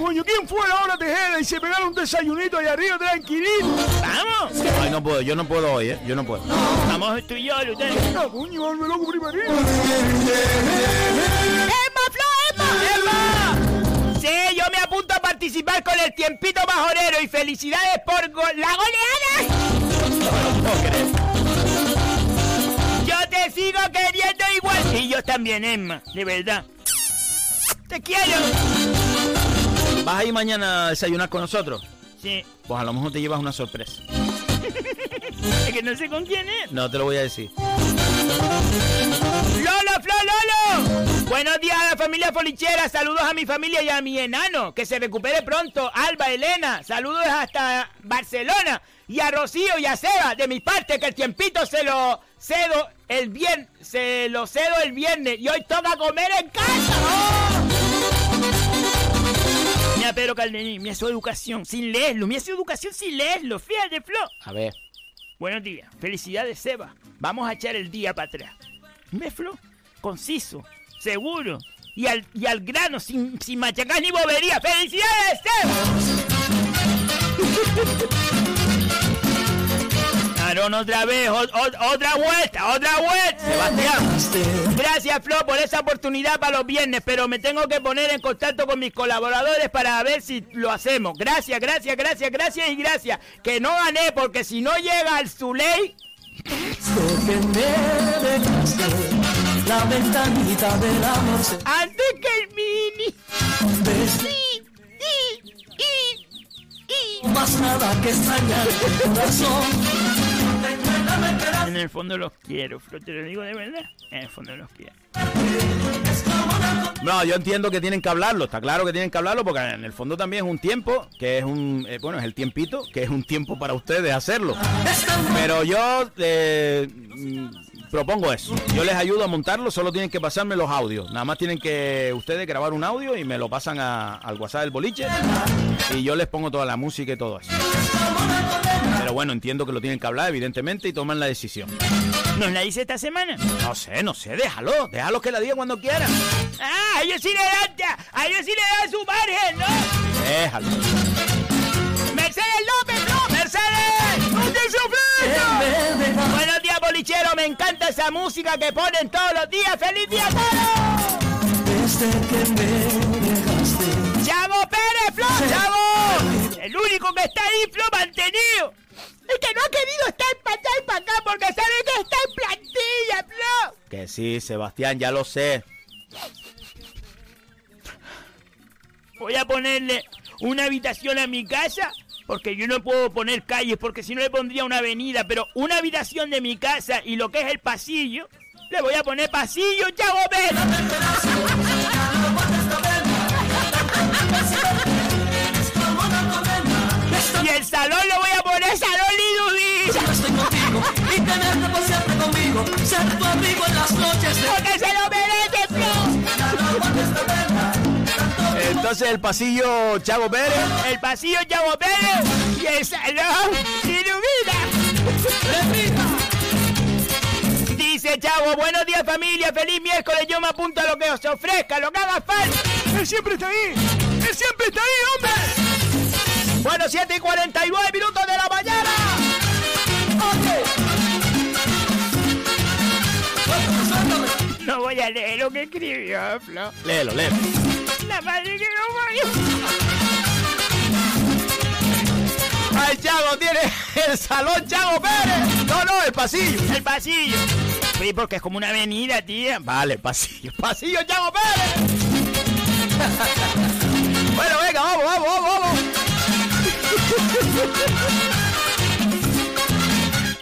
Coño, ¿quién fue ahora Tejera y se pegaron un desayunito ahí arriba tranquilito? Vamos, Ay, no puedo, yo no puedo hoy, ¿eh? Yo no puedo. vamos tú y yo, Lutero. Ah, coño, volve loco primerito. ¡Emma, Flo, Emma! ¡Emma! Sí, yo me apunto a participar con el tiempito majorero y felicidades por go- la goleada. Yo te sigo queriendo igual. Y yo también, Emma, de verdad. Te quiero. ¿Vas a ir mañana a desayunar con nosotros? Sí, Pues a lo mejor te llevas una sorpresa. es que no sé con quién es. No te lo voy a decir. ¡Lolo, Flo, Lolo! Buenos días a la familia Folichera, saludos a mi familia y a mi enano, que se recupere pronto. Alba, Elena, saludos hasta Barcelona. Y a Rocío y a Seba, de mi parte, que el tiempito se lo cedo el viernes, se lo cedo el viernes y hoy toca comer en casa. ¡Oh! Mira Pedro Calderín, mira su educación sin leerlo, mira su educación sin leerlo, fíjate, Flo. A ver. Buenos días. Felicidades, Seba. Vamos a echar el día para atrás. ¿Ves, Flo? Conciso, seguro y al, y al grano, sin, sin machacar ni bobería. ¡Felicidades, Seba! Aaron, otra vez, o- o- otra vuelta, otra vuelta. Sebastián. Gracias, Flo, por esa oportunidad para los viernes, pero me tengo que poner en contacto con mis colaboradores para ver si lo hacemos. Gracias, gracias, gracias, gracias y gracias. Que no gané, porque si no llega al Zuley, la ventanita del amor se antes que el mini. Y, y, y. más nada que extrañar tu corazón En el fondo los quiero, te lo digo de verdad. En el fondo los quiero. No, yo entiendo que tienen que hablarlo, está claro que tienen que hablarlo porque en el fondo también es un tiempo, que es un, eh, bueno, es el tiempito, que es un tiempo para ustedes hacerlo. Pero yo eh, mm, propongo eso, yo les ayudo a montarlo, solo tienen que pasarme los audios, nada más tienen que ustedes grabar un audio y me lo pasan a- al WhatsApp del boliche y yo les pongo toda la música y todo eso. Pero bueno, entiendo que lo tienen que hablar, evidentemente, y toman la decisión. ¿Nos la hice esta semana? No sé, no sé, déjalo, déjalo que la diga cuando quieran. Ah, a ellos sí le dan, a ellos sí le dan su margen, ¿no? Déjalo. ¡Mercedes López, no! ¡Mercedes! ¡Usted sufre! Buenos días, bolichero. Me encanta esa música que ponen todos los días. ¡Feliz día a todos! desde que me dejaste ¡Chavo Pérez, Flo! ¡Chavo! El único que está ahí, Flo, mantenido. Es que no ha querido estar para allá y para acá porque sabe que está en plantilla, Flo. Que sí, Sebastián, ya lo sé. Voy a ponerle una habitación a mi casa porque yo no puedo poner calles, porque si no le pondría una avenida, pero una habitación de mi casa y lo que es el pasillo, le voy a poner pasillo Chago Y el salón lo voy a poner salón Lidudis. y tenerte por siempre conmigo, ser tu amigo en las noches de Porque se lo. Entonces el pasillo Chago Pérez. El pasillo Chago Pérez y el salón Lidudis. Dice Chavo, buenos días familia, feliz miércoles, yo me apunto a lo que os ofrezca, lo que haga falta. Él siempre está ahí. Él siempre está ahí, hombre. Bueno, 7 y 49 minutos de la mañana. No voy a leer lo que escribió, Flo. Léelo, léelo. La madre que no voy. Ay, Chago tiene el salón Chago Pérez. No, no, el pasillo. El pasillo. Sí, porque es como una avenida, tía. Vale, pasillo. Pasillo Chago Pérez. bueno, venga, vamos, vamos, vamos, vamos.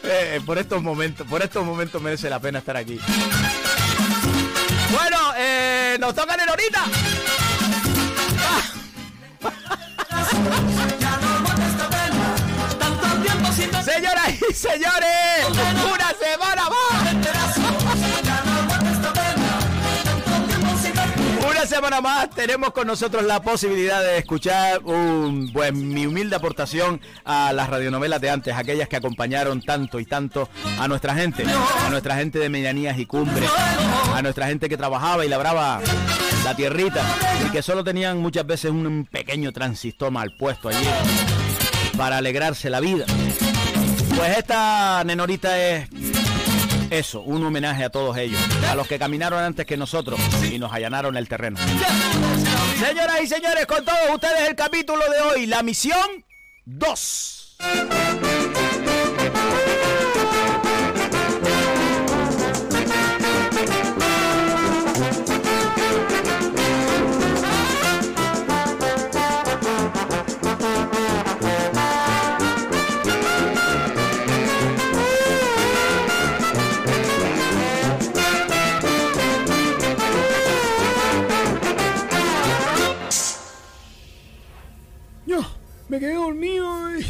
Eh, por estos momentos, por estos momentos merece la pena estar aquí. Bueno, eh, nos toca en ahorita. Señoras y señores, una semana más. Semana más tenemos con nosotros la posibilidad de escuchar un, pues, mi humilde aportación a las radionovelas de antes, aquellas que acompañaron tanto y tanto a nuestra gente, a nuestra gente de medianías y cumbres, a nuestra gente que trabajaba y labraba la tierrita y que solo tenían muchas veces un pequeño transistor mal puesto allí para alegrarse la vida. Pues esta nenorita es eso, un homenaje a todos ellos, a los que caminaron antes que nosotros y nos allanaron el terreno. Señoras y señores, con todos ustedes el capítulo de hoy, la misión 2. Me quedé dormido y,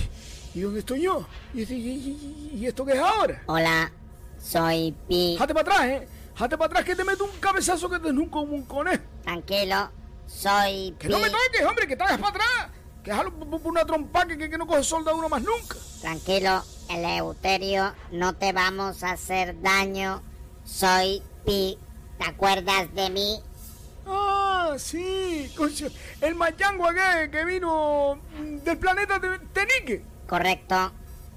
¿y dónde estoy yo? ¿Y, y- y- y esto qué es ahora? Hola, soy Pi. Jate para atrás, ¿eh? Jate para atrás que te meto un cabezazo que te nunca como un conejo. Tranquilo, soy Que Pi. no me toques, hombre, que traes para atrás. Que por por una trompa que, que- que no coge soldado uno más nunca. Tranquilo, Eleuterio, no te vamos a hacer daño. Soy Pi. ¿Te acuerdas de mí? Ah, sí. El mayango aquel que vino mm, del planeta Tenique. Correcto.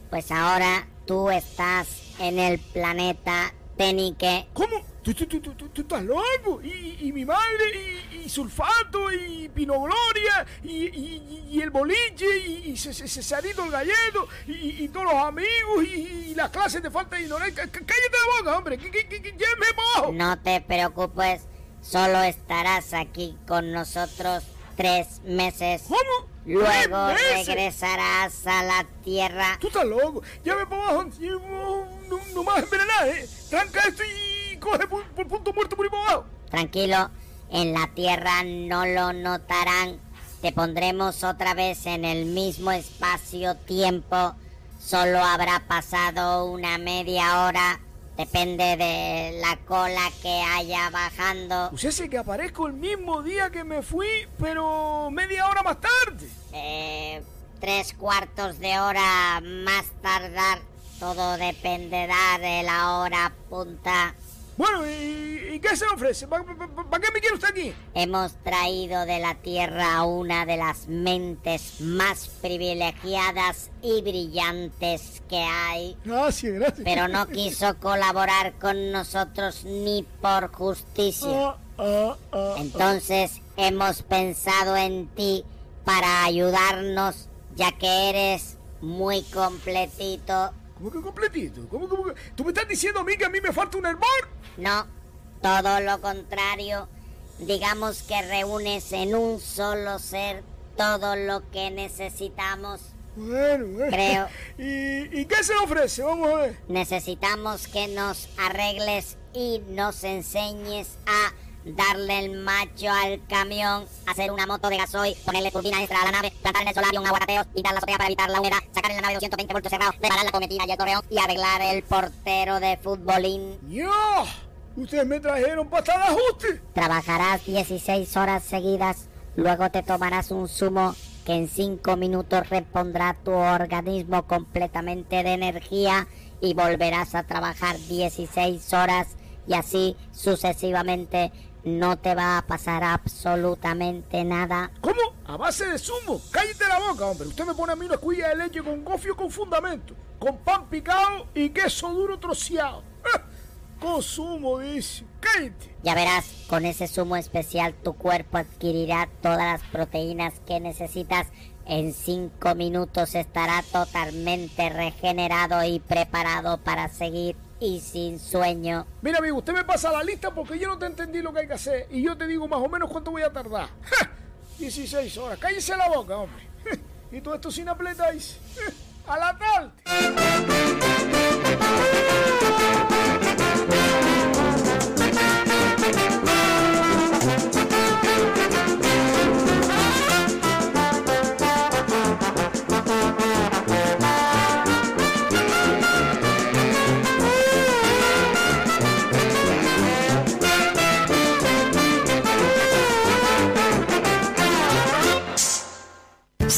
Pues ahora tú estás en el planeta Tenique. ¿Cómo? ¿Tú, tú, tú, tú, tú- tú estás loco? Y, y mi madre, y, y Sulfato, y Pino Gloria, y, el boliche, y, y Ce- Ce- Cesarito el Gallego, y, todos los amigos, y, las clases de falta de ignorancia. Cállate la boca, hombre, llévame para abajo. No te preocupes, solo estarás aquí con nosotros tres meses. ¿Cómo? Luego regresarás a la Tierra. Tú estás loco. Llévame para abajo. No, no, no más envenenar, ¿eh? Tranca esto y coge por, por punto muerto por ahí para abajo. Tranquilo, en la Tierra no lo notarán. Te pondremos otra vez en el mismo espacio-tiempo. Solo habrá pasado una media hora. Depende de la cola que haya bajando. Usted sé que aparezco el mismo día que me fui, pero media hora más tarde. Eh, tres cuartos de hora más tardar. Todo dependerá de la hora punta. Bueno, ¿y, y qué se ofrece? ¿Para qué me quiere usted aquí? Hemos traído de la Tierra a una de las mentes más privilegiadas y brillantes que hay, Gracias, gracias. pero no quiso colaborar con nosotros ni por justicia. Ah, ah, ah, Entonces hemos pensado en ti para ayudarnos, ya que eres muy completito. ¿Cómo que completito? ¿Cómo, cómo que- ¿Tú me estás diciendo a mí que a mí me falta un hervor? No, todo lo contrario. Digamos que reúnes en un solo ser todo lo que necesitamos. Bueno, bueno. Creo. ¿Y, ¿Y qué se ofrece? Vamos a ver. Necesitamos que nos arregles y nos enseñes a darle el macho al camión, hacer una moto de gasoil, ponerle turbina extra a la nave, plantar en el solario un aguacateo, pintar la azotea para evitar la humedad, sacar en la nave 220 voltios cerrados, preparar la cometida y el torreón y arreglar el portero de futbolín. ¡Yo! Ustedes me trajeron pasta de ajuste. Trabajarás 16 horas seguidas, luego te tomarás un zumo que en 5 minutos repondrá tu organismo completamente de energía y volverás a trabajar 16 horas y así sucesivamente no te va a pasar absolutamente nada. ¿Cómo? A base de zumo. Cállate la boca, hombre. Usted me pone a mí una escuilla de leche con gofio con fundamento, con pan picado y queso duro troceado. ¡Ah! Con zumo, dice. Cállate. Ya verás, con ese zumo especial tu cuerpo adquirirá todas las proteínas que necesitas. En 5 minutos estará totalmente regenerado y preparado para seguir y sin sueño. Mira, amigo, usted me pasa la lista porque yo no te entendí lo que hay que hacer y yo te digo más o menos cuánto voy a tardar. ¡Ja! 16 horas. Cállese la boca, hombre. Y todo esto sin apletáis. ¡Ja! A la tarde.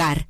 hogar.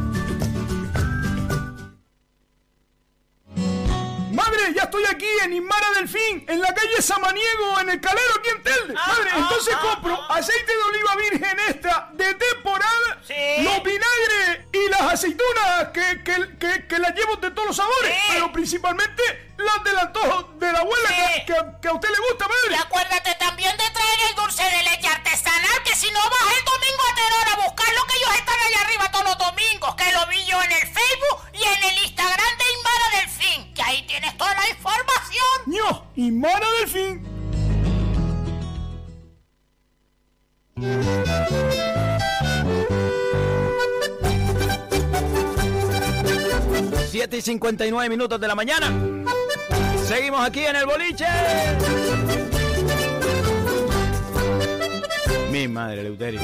Madre, ya estoy aquí en Inmara Delfín, en la calle Samaniego, en el Calero, aquí en Telde. Madre, entonces compro aceite de oliva virgen extra de temporada, los vinagres y las aceitunas que, que, que, que las llevo de todos los sabores, pero principalmente las del antojo de la abuela que, a usted le gusta, madre. Y acuérdate también de traer el dulce de leche artesanal, que si no vas el domingo a Terora a buscar lo que ellos están allá arriba todos los domingos, que lo vi yo en el Facebook y en el Instagram de Imara Delfín, que ahí tienes toda la información. ¡No! Imara Delfín. Siete y 59 minutos de la mañana. Seguimos aquí en el boliche. Mi madre, Leuterio.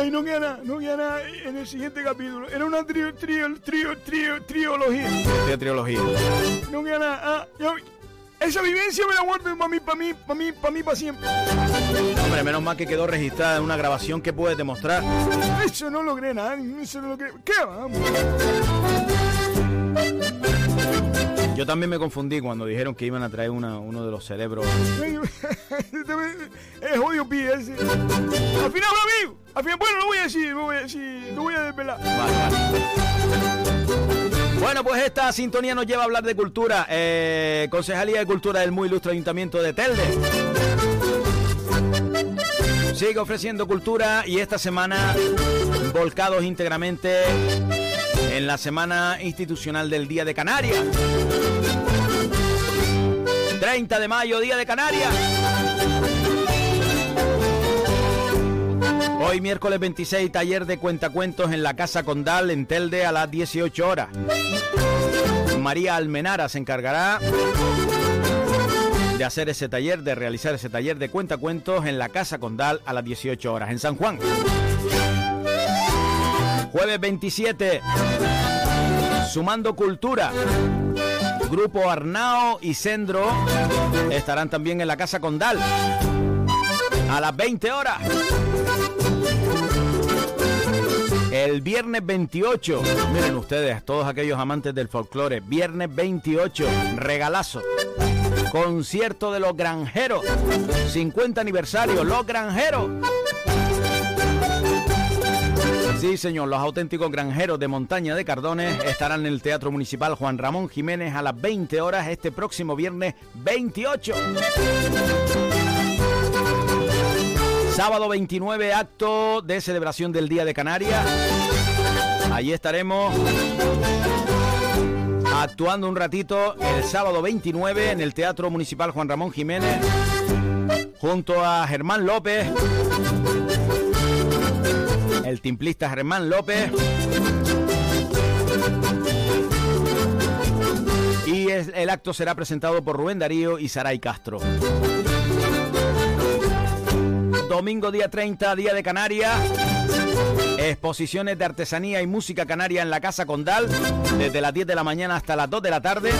Ay, no queda nada, no queda nada en el siguiente capítulo. Era una trío, trío, trío, trío, triología. De trilogía. No queda nada. Ah, yo- esa vivencia me la guardo para mí, para mí, para mí, para mí, para siempre. Hombre, menos mal que quedó registrada en una grabación que puedes demostrar. Eso no lo cree nadie, eso no lo cree. ¿Qué vamos? Yo también me confundí cuando dijeron que iban a traer una- uno de los cerebros. es odio pie ese. Al final amigo. Al final, bueno, no voy a decir, no voy a decir, no voy a desvelar. Bueno, pues esta sintonía nos lleva a hablar de cultura. Eh, Concejalía de Cultura del muy ilustre Ayuntamiento de Telde. Sigue ofreciendo cultura y esta semana volcados íntegramente en la Semana Institucional del Día de Canarias. 30 de mayo, Día de Canarias. Hoy miércoles 26, taller de cuentacuentos en la Casa Condal en Telde a las 18 horas. María Almenara se encargará de hacer ese taller, de realizar ese taller de cuentacuentos en la Casa Condal a las 18 horas en San Juan. Jueves 27, Sumando Cultura. Grupo Arnao y Sendro estarán también en la Casa Condal a las 20 horas. El viernes 28, miren ustedes, todos aquellos amantes del folclore, viernes 28, regalazo. Concierto de los granjeros, 50 aniversario, los granjeros. Sí, señor, los auténticos granjeros de Montaña de Cardones estarán en el Teatro Municipal Juan Ramón Jiménez a las 20 horas este próximo viernes 28. Sábado 29, acto de celebración del Día de Canarias. Allí estaremos actuando un ratito el sábado 29 en el Teatro Municipal Juan Ramón Jiménez junto a Germán López, el timplista Germán López. Y el acto será presentado por Rubén Darío y Saray Castro. Domingo día 30, Día de Canarias. Exposiciones de artesanía y música canaria en la Casa Condal, desde las 10 de la mañana hasta las 2 de la tarde.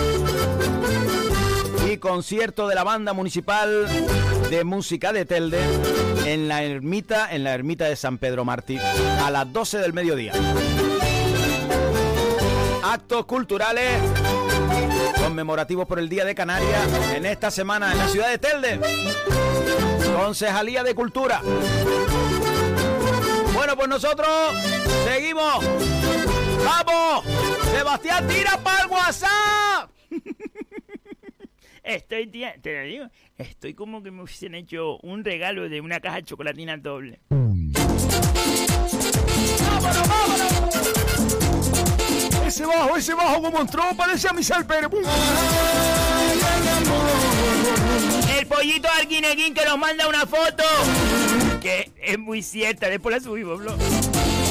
Y concierto de la banda municipal de música de Telde en la ermita, en la ermita de San Pedro Martí, a las 12 del mediodía. Actos culturales conmemorativos por el Día de Canarias en esta semana en la ciudad de Telde. Concejalía de Cultura. Bueno, pues nosotros seguimos. ¡Vamos! Sebastián, tira para el WhatsApp. Estoy, tía, te lo digo, estoy como que me hubiesen hecho un regalo de una caja de chocolatina doble. Ese bajo, ese bajo como entró, parece a Michelle Pérez. El pollito Arguineguín que nos manda una foto. Que es muy cierta, después la subimos, bro.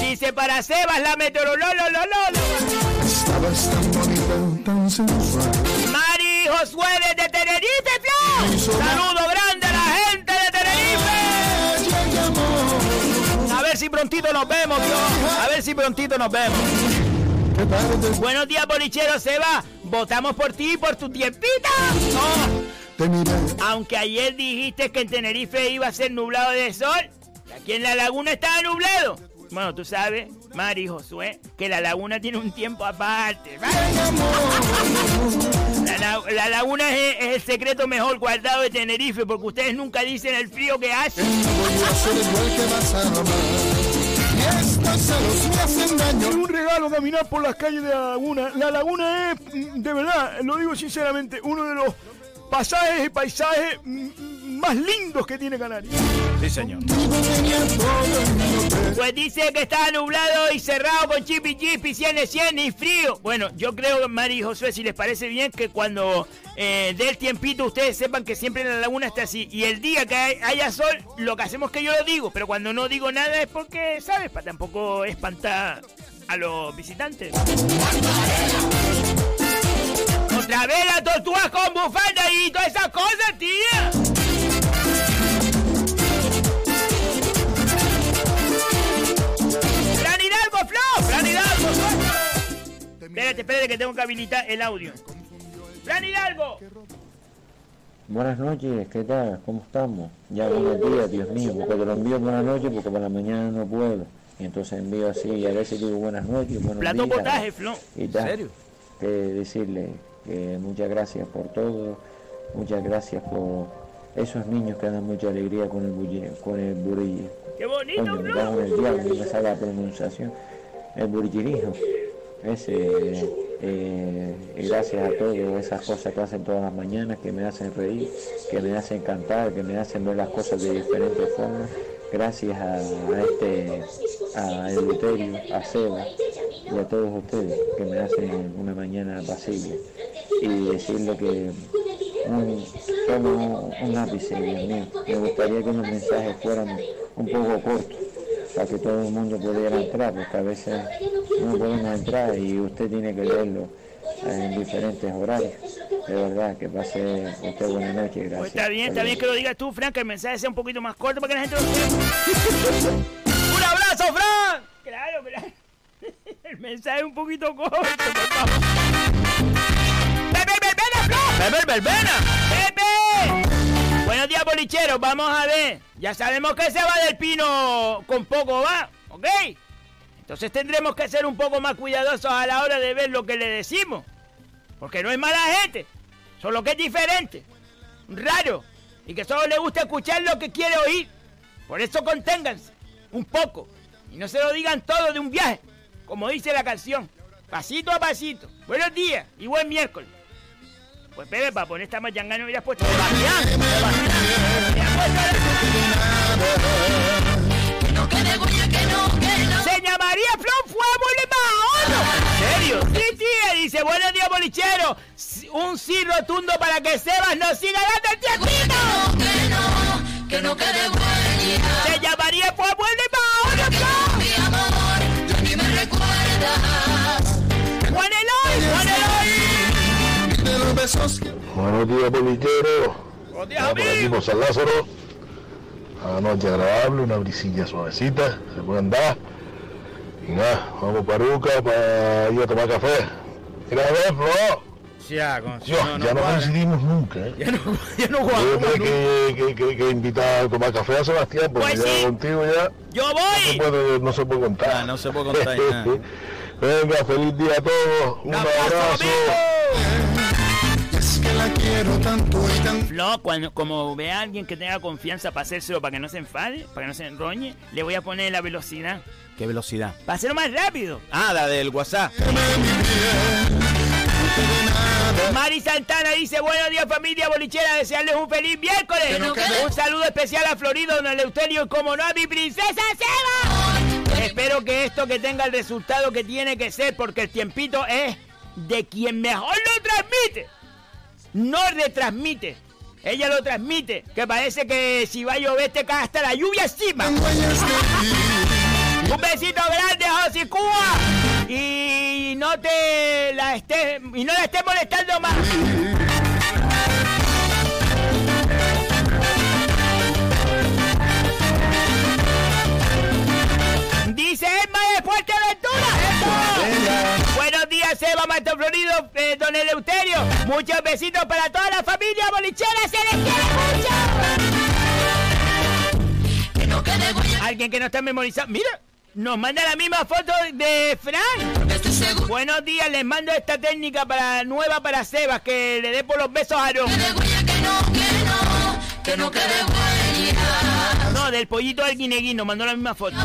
Dice para Sebas la meteoróloga. Mari Josué desde Tenerife. Saludo grande a la gente de Tenerife. A ver si prontito nos vemos. A ver si prontito nos vemos. Buenos días, bolichero Seba. Votamos por ti y por tu tiempita. Aunque ayer dijiste que en Tenerife iba a ser nublado de sol, y aquí en la laguna estaba nublado. Bueno, tú sabes, Mari Josué, que la laguna tiene un tiempo aparte. La, la- la laguna es, es el secreto mejor guardado de Tenerife, porque ustedes nunca dicen el frío que hace. Es un regalo caminar por las calles de la laguna. La laguna es, mm, de verdad, lo digo sinceramente, uno de los pasajes y paisajes mm, más lindos que tiene Canarias. Sí, señor. Pues dice que está nublado y cerrado con chipi chipi, 100 de 100 y frío. Bueno, yo creo, Mari y Josué, si les parece bien, que cuando eh, dé el tiempito ustedes sepan que siempre en la laguna está así. Y el día que hay- haya sol, lo que hacemos es que yo lo digo. Pero cuando no digo nada es porque, ¿sabes? Para tampoco espantar a los visitantes. Otra vez la tortuga con bufanda y todas esas cosas, tía. Flo. Fran Hidalgo. Flo. Espérate, espérate que tengo que habilitar el audio. Fran Hidalgo. Buenas noches, ¿qué tal? ¿Cómo estamos? Ya buenos días, Dios mío, porque te lo envío buenas noches porque por la mañana no puedo. Y entonces envío así y a veces digo buenas noches, buenos Plato días. potaje, Flo. Y tal. ¿En serio? Que decirle que muchas gracias por todo, muchas gracias por esos niños que dan mucha alegría con el, bulle- con el burillo. Qué bonito, Coño, me Flo. cago en el diablo, me sale la pronunciación. El burillirijo. Ese, eh, y gracias a todos, esas cosas que hacen todas las mañanas, que me hacen reír, que me hacen cantar, que me hacen ver las cosas de diferentes formas. Gracias a, este, a Eleuterio, a Seba y a todos ustedes que me hacen una mañana pasible. Y decirle que un, solo un ápice, Dios mío. Me gustaría que los mensajes fueran un poco cortos para que todo el mundo pudiera entrar, porque a veces no podemos entrar y usted tiene que leerlo en diferentes horarios. De verdad, que pase usted buena noche, gracias. Pues está bien, está bien que lo digas tú, Fran, que el mensaje sea un poquito más corto para que la gente lo. ¡Un abrazo, Fran! Claro, claro. El mensaje es un poquito corto, por favor. ¡Pepe Verbena, Fran! ¡Pepe Verbena! Buenos días, bolicheros. Vamos a ver. Ya sabemos que se va del pino con poco, ¿va? ¿Ok? Entonces tendremos que ser un poco más cuidadosos a la hora de ver lo que le decimos. Porque no es mala gente. Solo que es diferente. Raro. Y que solo le gusta escuchar lo que quiere oír. Por eso conténganse. Un poco. Y no se lo digan todo de un viaje. Como dice la canción. Pasito a pasito. Buenos días y buen miércoles. Pues Pepe, para poner esta machanga no hubieras puesto Sebastián. Sebastián. Hubieras puesto- Se llamaría Flor Fuego ¿En serio? Sí, sí, dice, buenos días, bolichero. Un sí rotundo para que Sebas nos siga dando el tiempito. Que no, que no quede huella. Se llamaría Fuego Mi amor, ya ni me recuerdas. Juan Eloy, Juan Eloy. Buenos días, bolillero. Buenos días, por aquí amigo. por San Lázaro. A noche agradable, una brisilla suavecita, se puede andar. Y nada, vamos para Ruca para ir a tomar café. Mira, ver, Flo. Ya, con- Yo, no, no ya no coincidimos nunca, ¿eh? Ya no, ya no Yo tengo que, que, que, que invitar a tomar café a Sebastián, porque Pues ya sí. contigo ya Yo no se voy. puede, no se puede contar. Ah, no se puede contar nada. Venga, feliz día a todos. Un abrazo. La quiero tanto y tanto. Flo, cuando, como ve a alguien que tenga confianza para hacérselo, para que no se enfade, para que no se enroñe, le voy a poner la velocidad. ¿Qué velocidad? Para hacerlo más rápido. Ah, la del WhatsApp. Mari Santana dice, buenos días familia bolichera, desearles un feliz miércoles. un saludo especial a Florido, don Eleuterio y como no a mi princesa Seba. Espero que esto que tenga el resultado que tiene que ser, porque el tiempito es de quien mejor lo transmite. No retransmite. Ella lo transmite, que parece que si va a llover te cae hasta la lluvia encima. Un besito grande, José Cuba. Y no te la estés y no la estés molestando más. Mato Florido, eh, don Eleuterio. Muchos besitos para toda la familia bolichera. Se les quiere mucho. Alguien que no está memorizando. Mira, nos manda la misma foto de Fran. Buenos días, les mando esta técnica para nueva para Sebas, que le dé por los besos a Aaron. No, del pollito al guineguín, nos mandó la misma foto.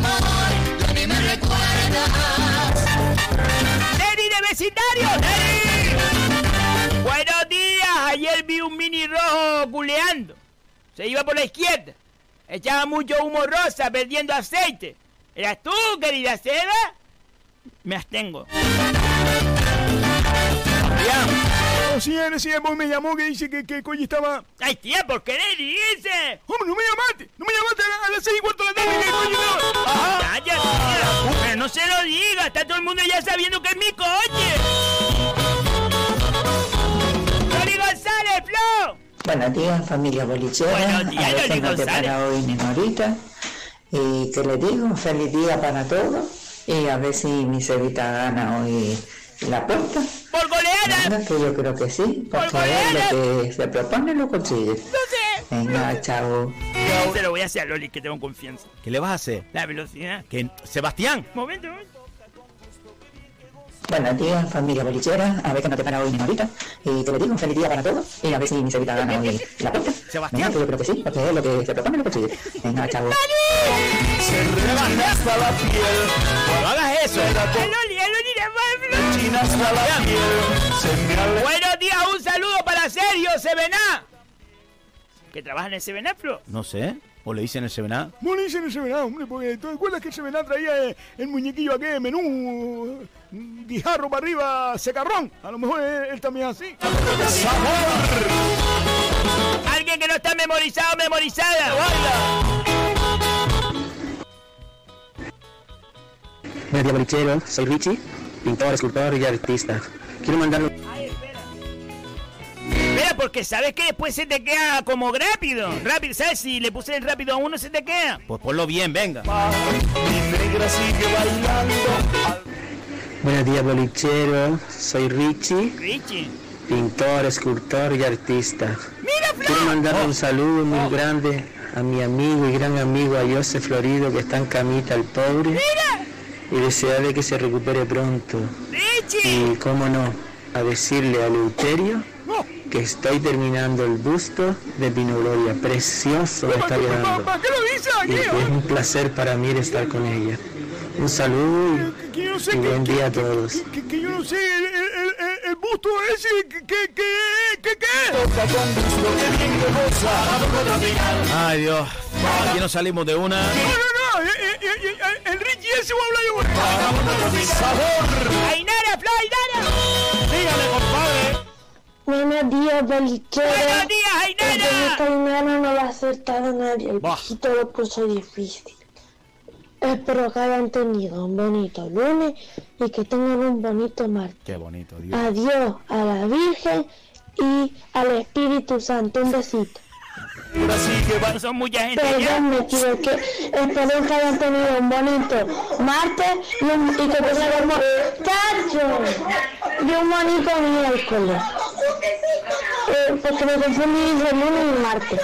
Vecindario, Neri. Buenos días, ayer vi un mini rojo culeando. Se iba por la izquierda. Echaba mucho humo rosa, perdiendo aceite. ¿Eras tú, querida Seba? Me abstengo. Oh, sí, en ese tiempo me llamó que dice que, que coño estaba. ¡Ay, tía, por qué le dices! Hombre, no me llamaste, no me llamaste a, la- a las seis y cuarto de la tarde, ¿qué coño no? ¡Ya, ya, tía! Pero no se lo diga, está todo el mundo ya sabiendo que es mi coche. Buenos días, familia bolichera. Buenos días, a Loli González. para hoy ni Norita. Y que les digo, feliz día para todos. Y a ver si mi cebita gana hoy la puerta. ¡Por goleada! Venga, que yo creo que sí, porque lo que se propone lo consigue. Venga, chao. Se lo voy a hacer a Loli, que tengo confianza. ¿Qué le vas a hacer? La velocidad. ¿Qué? Sebastián. Momento, momento. Buenos días, familia bolichera. A ver que no te para hoy ni Norita. Y que les digo, feliz día para todos. Y a ver si mi cebita gana hoy la puerta. Sebastián. Venga, que yo creo que sí, porque lo que se propone lo consigue. Venga, chao. No hagas eso. A Loli, a Loli le va a Buenos días, un saludo para Sergio Sevená. ¿Que trabaja en el Sevená, Flo? No sé. ¿O le dicen el Sevená? No le dicen el Sevená, hombre, porque ¿te acuerdas que el Sevená traía eh, el muñequillo aquel menú guijarro para arriba, secarrón? A lo mejor él, él también es así. Alguien que no está memorizado, memorizada. Días, bolichero. Soy Richie, pintor, escultor y artista. Quiero mandarle Espera, porque sabes que después se te queda como rápido. Rápido, ¿sabes? Si le puse el rápido a uno, se te queda. Pues ponlo bien, venga. Buenos días, bolichero. Soy Richie, Richie. pintor, escultor y artista. ¡Mira, Flo! Quiero mandarle un saludo muy grande a mi amigo y gran amigo a José Florido, que está en camita, el pobre. ¡Mira! Y desearle que se recupere pronto. ¡Richie! Y cómo no, a decirle a Eleuterio que estoy terminando el busto de Pino Gloria. Precioso está quedando. ¿Para qué lo dice Y aquí? que es un placer para mí estar con ella. Un saludo y, Que yo no sé y buen día a todos. Que, que yo no sé, el, el, el- el busto ese, que, que, que, que, que. Ay, Dios. Aquí no salimos de una. No, no, no, eh, eh, eh, eh, el Richie ese va a hablar yo. ¡Sabor! ¡Ainara, Flo, Ainara! Dígame, compadre. Buenos días, bolichero. ¡Buenos días, Ainara! Esta mañana no lo ha acertado nadie. El viejito lo puso difícil. Espero que hayan tenido un bonito lunes y que tengan un bonito martes. Qué bonito, Dios. Adiós a la Virgen y al Espíritu Santo. Un besito. Son mucha gente ya. Perdón, me equivoqué. Espero que hayan tenido un bonito martes y, un, y que bo- ¡Cacho! y un bonito miércoles. Eh, porque me confundí entre lunes y martes.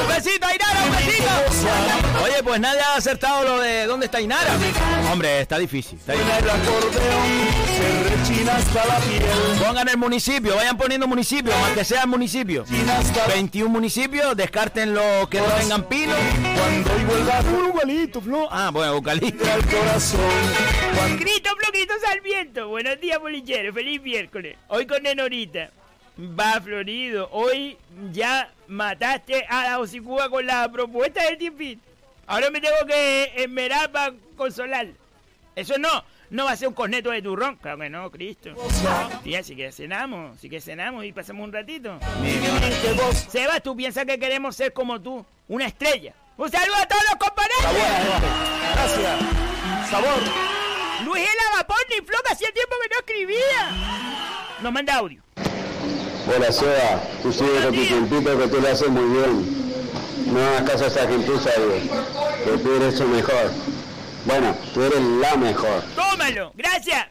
Un besito, Ainara, un besito. Oye, pues nadie ha acertado lo de dónde está Ainara. Hombre, está difícil. Está difícil. Pongan el municipio, vayan poniendo municipios, más que sea el municipio. 21 municipios, descarten los que no tengan pino. Un igualito, Flo. Ah, bueno, eucalipto. Grito, Flo, grito Sarmiento. Buenos días, bolichero. Feliz miércoles. Hoy con Nenorita. Va, Florido. Hoy ya mataste a la hocicuda con la propuesta del tiempito. Ahora me tengo que esmerar para consolar. Eso no. No va a ser un corneto de turrón. Claro que no, Cristo. Tía, si que cenamos. Si que cenamos y pasamos un ratito. Sebas, tú piensas que queremos ser como tú. Una estrella. Un saludo a todos los compañeros. Gracias. Sabor. Luis el Vapor ni Floca, hacía tiempo que no escribía. Nos manda audio. Hola Seba, tú sigues con tu tiempito que tú lo haces muy bien. No hagas caso a esa gentuza que tú eres el mejor. Bueno, tú eres la mejor. Tómalo, gracias.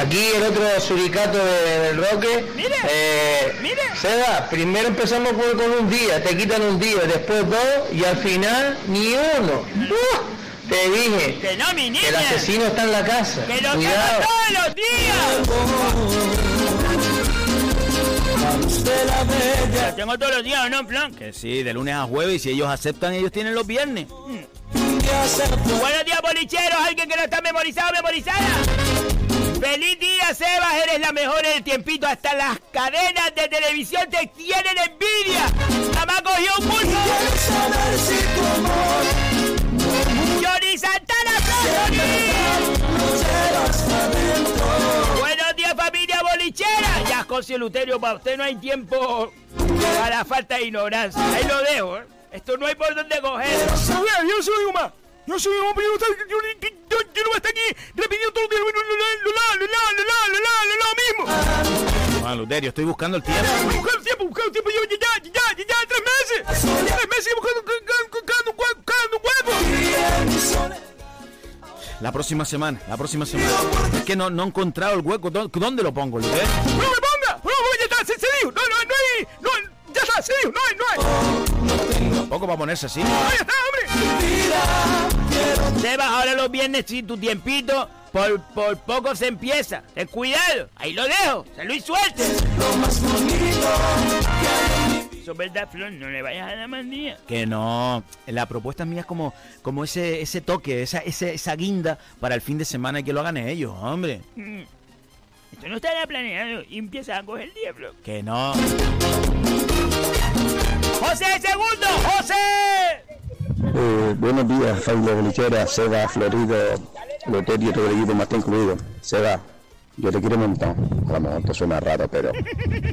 Aquí el otro suricato de- del Roque. Eh, Seba, primero empezamos con, con un día, te quitan un día, después dos y al final ni uno. ¡Uh! te dije Que no, mi niña. el asesino está en la casa. ¡Que lo Cuidado. todos los días! Lo tengo todos los días, ¿o no, Flan? Que sí, de lunes a jueves y si ellos aceptan, ellos tienen los viernes. Buenos días, bolicheros. Alguien que no está memorizado, memorizada. Feliz día, Sebas. Eres la mejor en el tiempito. Hasta las cadenas de televisión te tienen envidia. Nada más cogió un pulso. Johnny Santana, Johnny. Buenos días, familia bolichera. Ya, José Luterio, para usted no hay tiempo para la falta de ignorancia. Ahí lo dejo, ¿eh? Esto no hay por dónde coger. Yo no soy más. Yo soy un hombre, yo, no voy a estar aquí repitiendo todo el día lo, lo, lo, mismo. Ah, Luterio, estoy buscando el tiempo. Estoy buscando el tiempo, buscando el tiempo. Llevo ya, ya, ya, ya, ya, tres meses. Tres meses buscando, buscando, buscando un huevo. La próxima semana, la próxima semana. Es que no, no he encontrado el hueco. ¿Dónde lo pongo, Luterio? ¡No me ponga! ¡No, ya está! ¡Se, dijo! ¡No, no, no hay! ¡No, ya está! ¡Se dijo! ¡No hay, no hay! Tampoco para ponerse así. ¡Ahí está, hombre! Sebas, ahora los viernes sí, tu tiempito, por, por poco se empieza. Ten cuidado, ahí lo dejo, salud y suerte. Eso es verdad, Flor, no le vayas a la mandía. Que no. La propuesta mía es como, como ese, ese toque, esa, ese- esa guinda para el fin de semana y que lo hagan ellos, hombre. Mm. Esto no estaba planeado y empieza a coger el diablo. Que no. ¡José, segundo! ¡José! Eh, buenos días, familia bolichera, Seba, Florido, Loterio, todo el equipo más incluido. Seba, yo te quiero un montón. A lo mejor te suena raro, pero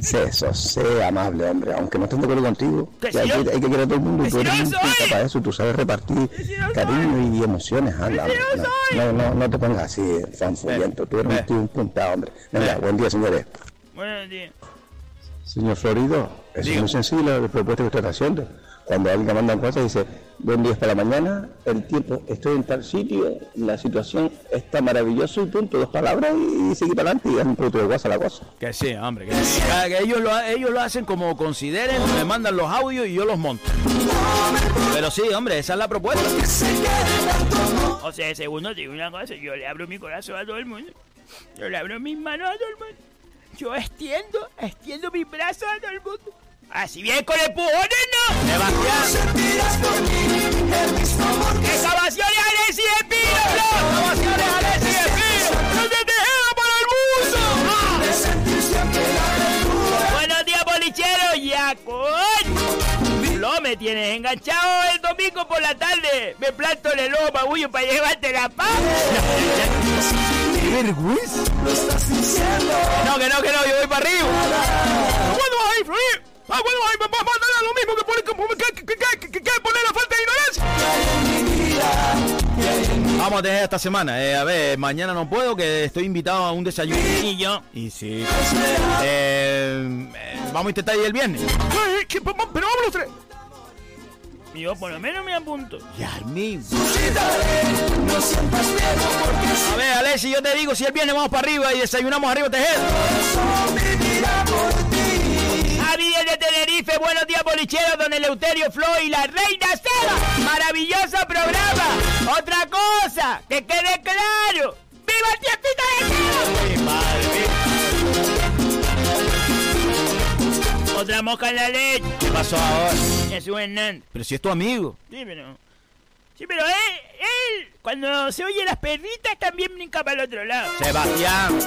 sé eso, sé amable, hombre. Aunque no esté de acuerdo contigo, hay, si que, hay que querer a todo el mundo. y Tú si eres soy- puta para eso, tú sabes repartir cariño y emociones. No, no, no, no te pongas así, fanfullento. Tú eres un tío un hombre. Venga, buen día, señores. Buenos días. Señor Florido, es muy sencillo la propuesta que usted está haciendo. Cuando alguien manda un cosa dice, buen día para la mañana, el tiempo, estoy en tal sitio, la situación está maravilloso y punto, dos palabras y, seguir para adelante y dar un poquito de guasa a la cosa. Que sí, hombre. Que, sí. Que- que ellos, lo, ellos lo hacen como consideren, me mandan los audios y yo los monto. Pero sí, hombre, esa es la propuesta. O sea, segundo, te digo una cosa, yo le abro mi corazón a todo el mundo. Yo le abro mis manos a todo el mundo. Yo extiendo, extiendo mis brazos a todo el mundo. Así bien con empujones, ¿no? ¡Excavaciones Alexis de Pino, Flor! ¡Excavaciones Alexis de Pino! ¡No te para el mundo! Buenos días, bolichero. Ya, coño. Flo, me tienes enganchado el domingo por la tarde. Me planto en el lobo magullo para llevarte la paz. ¡Qué vergüenza! No, que no, que no, yo voy para arriba. ¿Cuándo vas a ir, Florido? Ah, bueno, ay, lo mismo que poner, que, que, que, que, que, que poner la falta de ignorancia. Vamos a tener esta semana. Eh, a ver, mañana no puedo, que estoy invitado a un desayuno. Y sí. Eh, eh, vamos a intentar ir el viernes. Ay, que- pero vamos los tres. Yo por lo menos me apunto. Ya, mismo. A ver, Alexi, yo te digo, si el viernes vamos para arriba y desayunamos arriba Tejeda. Javi de Tenerife, buenos días bolicheros, don Eleuterio Flo y la reina Seba. Maravilloso programa. Otra cosa, que quede claro. ¡Viva el tiempito de Seba! Otra mosca en la leche. ¿Qué pasó ahora? Es un Hernández. Pero si es tu amigo. Sí, pero... Sí, pero él, él, cuando se oye las perritas, también brinca para el otro lado. Sebastián.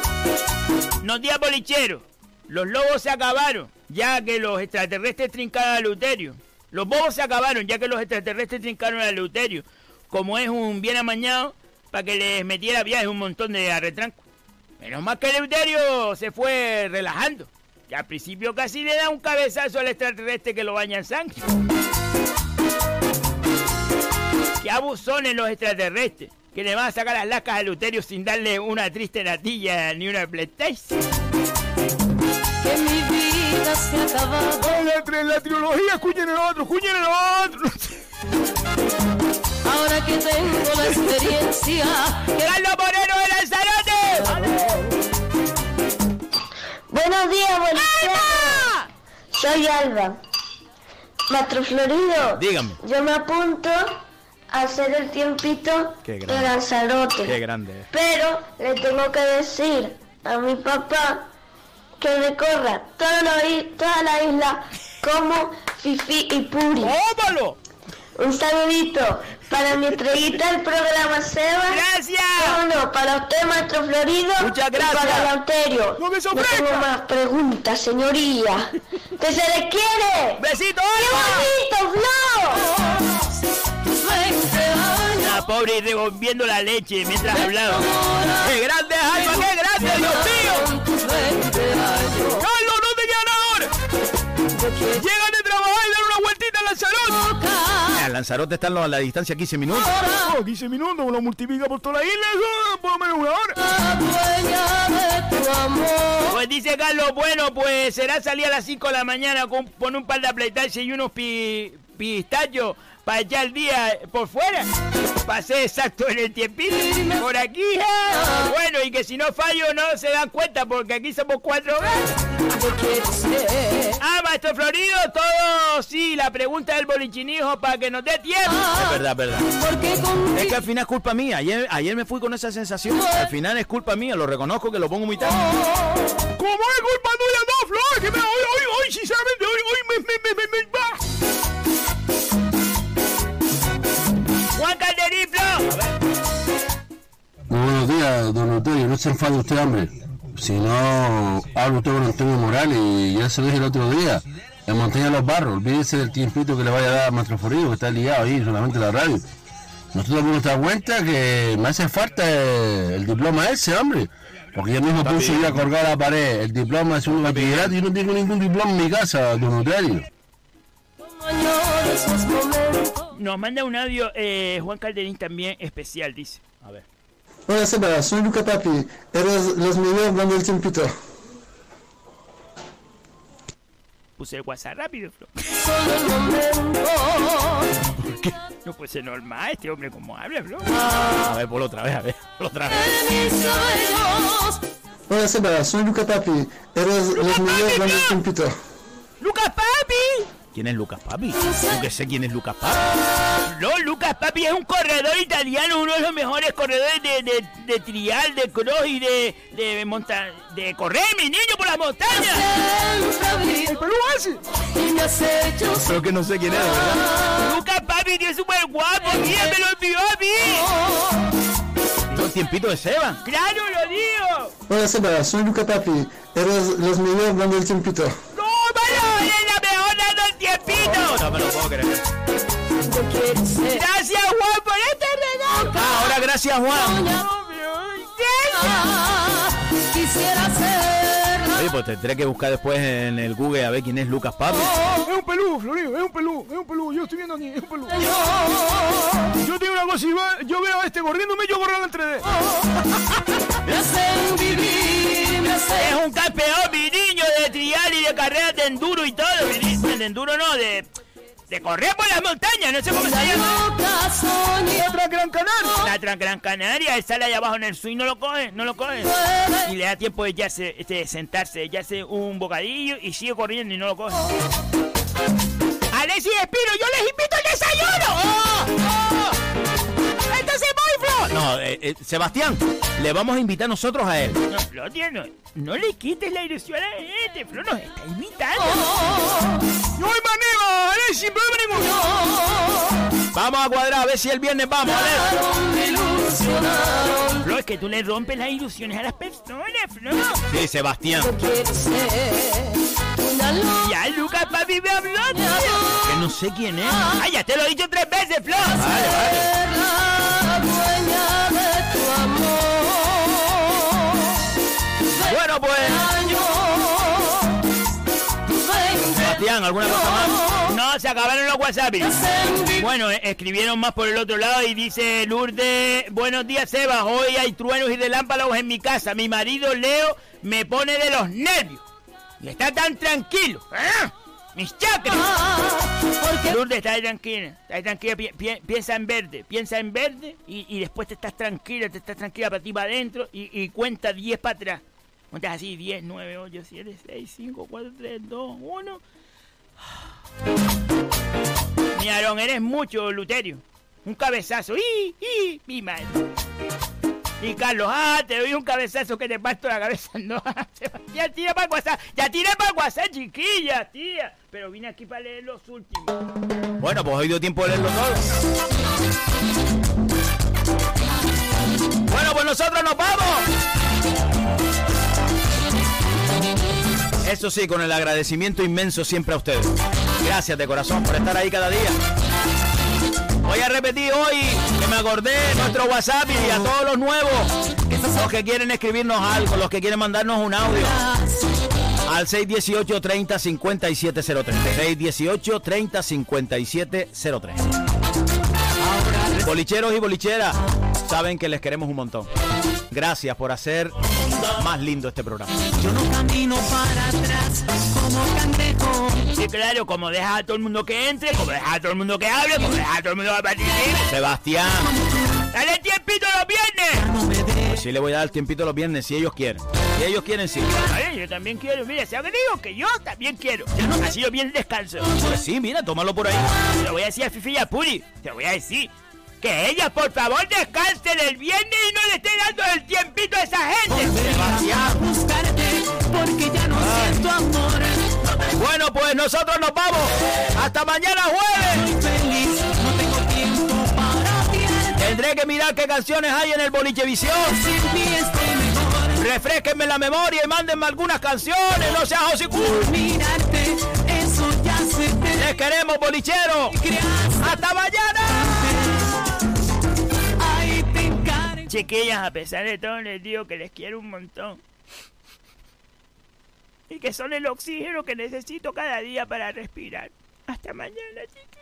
No días bolicheros. Los lobos se acabaron, ya que los extraterrestres trincaron a Leuterio. Los bobos se acabaron, ya que los extraterrestres trincaron a Leuterio. Como es un bien amañado, para que les metiera viajes un montón de arretranco. Menos mal que Leuterio se fue relajando. Que al principio casi le da un cabezazo al extraterrestre que lo baña en sangre. Que abusones los extraterrestres. Que le van a sacar las lascas a Leuterio sin darle una triste natilla ni una PlayStation. Que mi vida se ha acabado. La, la trilogía, escuchen el otro, escuchen el otro. Ahora que tengo la experiencia. ¡Carlos Moreno de Lanzarote! Buenos días. Soy Alba. Maestro Florido. Dígame. Yo me apunto a hacer el tiempito Qué de grande. Lanzarote. Qué grande. Pero le tengo que decir a mi papá que recorra toda la, toda la isla como Fifi y Puri. Un saludito para mi estrellita del programa Seba. ¡Gracias! Uno para usted, maestro Florido. Muchas Y gracias. para Lauterio. No me tengo más preguntas, señoría. ¿Que se les quiere? ¡Besito, ¡Qué bonito, Flo! La pobre revolviendo la leche mientras hablaba. ¡Qué grande, Alba! ¡Qué grande, Dios mío! Carlos, no te ahora. Llegan de trabajar Lanzarote. Ah, Lanzarote está a la distancia 15 minutos. Oh, 15 minutos, lo multiplica por toda la isla, eso por lo menos una hora. Pues dice Carlos, bueno, pues será salir a las 5 de la mañana con, con un par de PlayStation y unos pi, pistacho para echar el día por fuera. Pasé exacto en el tiempito. Por aquí. Bueno, y que si no fallo no se dan cuenta porque aquí somos cuatro gatos. Ah, maestro Florido, todo sí, la pregunta del bolichinijo para que nos dé tiempo. Es verdad, es verdad. Es que al final es culpa mía. Ayer, ayer me fui con esa sensación. Al final es culpa mía, lo reconozco que lo pongo muy tarde. ¿Cómo es culpa tuya, no, Flor? Que me, hoy, hoy, hoy, sinceramente, hoy, hoy me, me, me, me, Muy buenos días, don Antonio. No se enfade usted, hombre. Si no, habla usted con Antonio Morales y ya se lo dije el otro día. En Montaña de los Barros, olvídese del tiempito que le vaya a dar a Maestro que está ligado ahí solamente la radio. Nosotros nos damos cuenta que me hace falta el diploma ese, hombre. Porque yo mismo puse yo a colgar a la pared el diploma de segundo bachillerato y no tengo ningún diploma en mi casa, don Antonio. Nos manda un audio eh, Juan Calderín también especial, dice. A ver. Hola Seba, soy Luca Papi. Eres los mejores dando el tiempito. Puse el WhatsApp rápido, Flo. No puede ser normal este hombre como habla, Flo. A ver, por otra vez, a ver, por otra vez. Hola Seba, soy Luca Papi. Eres los mejores dando el tiempito. ¡Lucas Papi! ¿Quién es Lucas Papi? Yo que sé quién es Lucas Papi. No, Lucas Papi es un corredor italiano, uno de los mejores corredores de, de, de trial, de cross y de, de monta de correr, mi niño, por las montañas. ¿El Perú ese? Creo que no sé quién es, ¿verdad? Lucas Papi, que es súper guapo, mira, me lo envió a mí. El tiempito de Seba. ¡Claro, lo digo! Hola Seba, soy Luca Papi. Eres los mejores dando el tiempito. No me lo puedo creer. Gracias, Juan, por este regalo. Ah, ahora gracias, Juan. Quisiera ser Oye, pues tendré que buscar después en el Google a ver quién es Lucas Papi. Es un pelú, Florido, es un pelú, es un pelú. Yo estoy viendo aquí, es un pelú. Yo tengo una cosa y va- yo veo a este corriéndome, yo corro entre de. Me hacen vivir, me hacen Es un campeón, mi niño, de trial y de carreras de enduro y todo. De enduro no, de, de correr por las montañas, no sé cómo se llama. La Transgran Canaria. La Transgran Canaria, él sale allá abajo en el swing, no lo coge, no lo coge. Y le da tiempo de echarse, este, sentarse, echarse un bocadillo y sigue corriendo y no lo coge. Alexis Espino, yo les invito al desayuno. ¡Oh! ¡Oh! Entonces voy. No, eh, eh, Sebastián, le vamos a invitar nosotros a él. No, Flo, tío, no, no le quites la ilusión a este, Flo, nos está invitando. No hay manera, eres sin. Vamos a cuadrar a ver si el viernes vamos, a ver. Flo, es que tú le rompes las ilusiones a las personas, Flo. Sí, Sebastián. Ya Lucas papi me habló. tío. Que no sé quién es. Ah, ya te lo he dicho tres veces, Flo. Vale, vale. Bueno, pues. Sebastián, ¿alguna cosa más? No, se acabaron los WhatsApp. Bueno, eh, escribieron más por el otro lado y dice Lourdes, buenos días Seba, hoy hay truenos y relámpagos en mi casa. Mi marido Leo me pone de los nervios. Y está tan tranquilo. ¡Ah! Mis chakras. Lourdes, está ahí tranquila. Está ahí tranquila. pi- pi- piensa en verde. Piensa en verde y, y después te estás tranquila, te estás tranquila para ti para adentro y, y cuenta 10 para atrás. Cuentas así, 10, 9, 8, 7, 6, 5, 4, 3, 2, 1. Mi Aarón, eres mucho, Luterio. Un cabezazo. ¡Y! ¡Y! ¡Mi madre! Y Carlos, ah, te doy un cabezazo que te parto la cabeza. No, ya tira para WhatsApp. Ya tiré para WhatsApp, chiquilla, tía. Pero vine aquí para leer los últimos. Bueno, pues hoy dio tiempo de leerlo todo. Bueno, pues nosotros nos vamos. Eso sí, con el agradecimiento inmenso siempre a ustedes. Gracias de corazón por estar ahí cada día. Voy a repetir hoy que me acordé nuestro WhatsApp y a todos los nuevos, los que quieren escribirnos algo, los que quieren mandarnos un audio. Al 618 30 5703. 618 30 5703. Bolicheros y bolicheras saben que les queremos un montón. Gracias por hacer más lindo este programa. Yo no camino para atrás como cangrejo. Sí, claro, como deja a todo el mundo que entre, como deja a todo el mundo que hable, como deja a todo el mundo que participe. Sebastián. ¡Dale tiempito los viernes! Pues sí le voy a dar tiempito los viernes si ellos quieren. Si ellos quieren, sí. Ay, yo también quiero, mira, ¿sabes qué digo? Que yo también quiero. Así yo bien descanso. Pues sí, mira, tómalo por ahí. Te lo voy a decir a Fifi y a Puri. Te voy a decir que ellas, por favor, descansen el viernes y no le estén dando el tiempito a esa gente. Sebastián. Buscarte porque ya no siento amor. Bueno, pues nosotros nos vamos. Hasta mañana jueves. Soy feliz, no tengo tiempo para. Tendré que mirar qué canciones hay en el Boliche Visión. Refresquenme la memoria y mándenme algunas canciones. No seas hocico. Mirarte, eso ya se te Les queremos, bolichero. Hasta mañana. Chiquillas, a pesar de todo, les digo que les quiero un montón. Y que son el oxígeno que necesito cada día para respirar. Hasta mañana, chicos.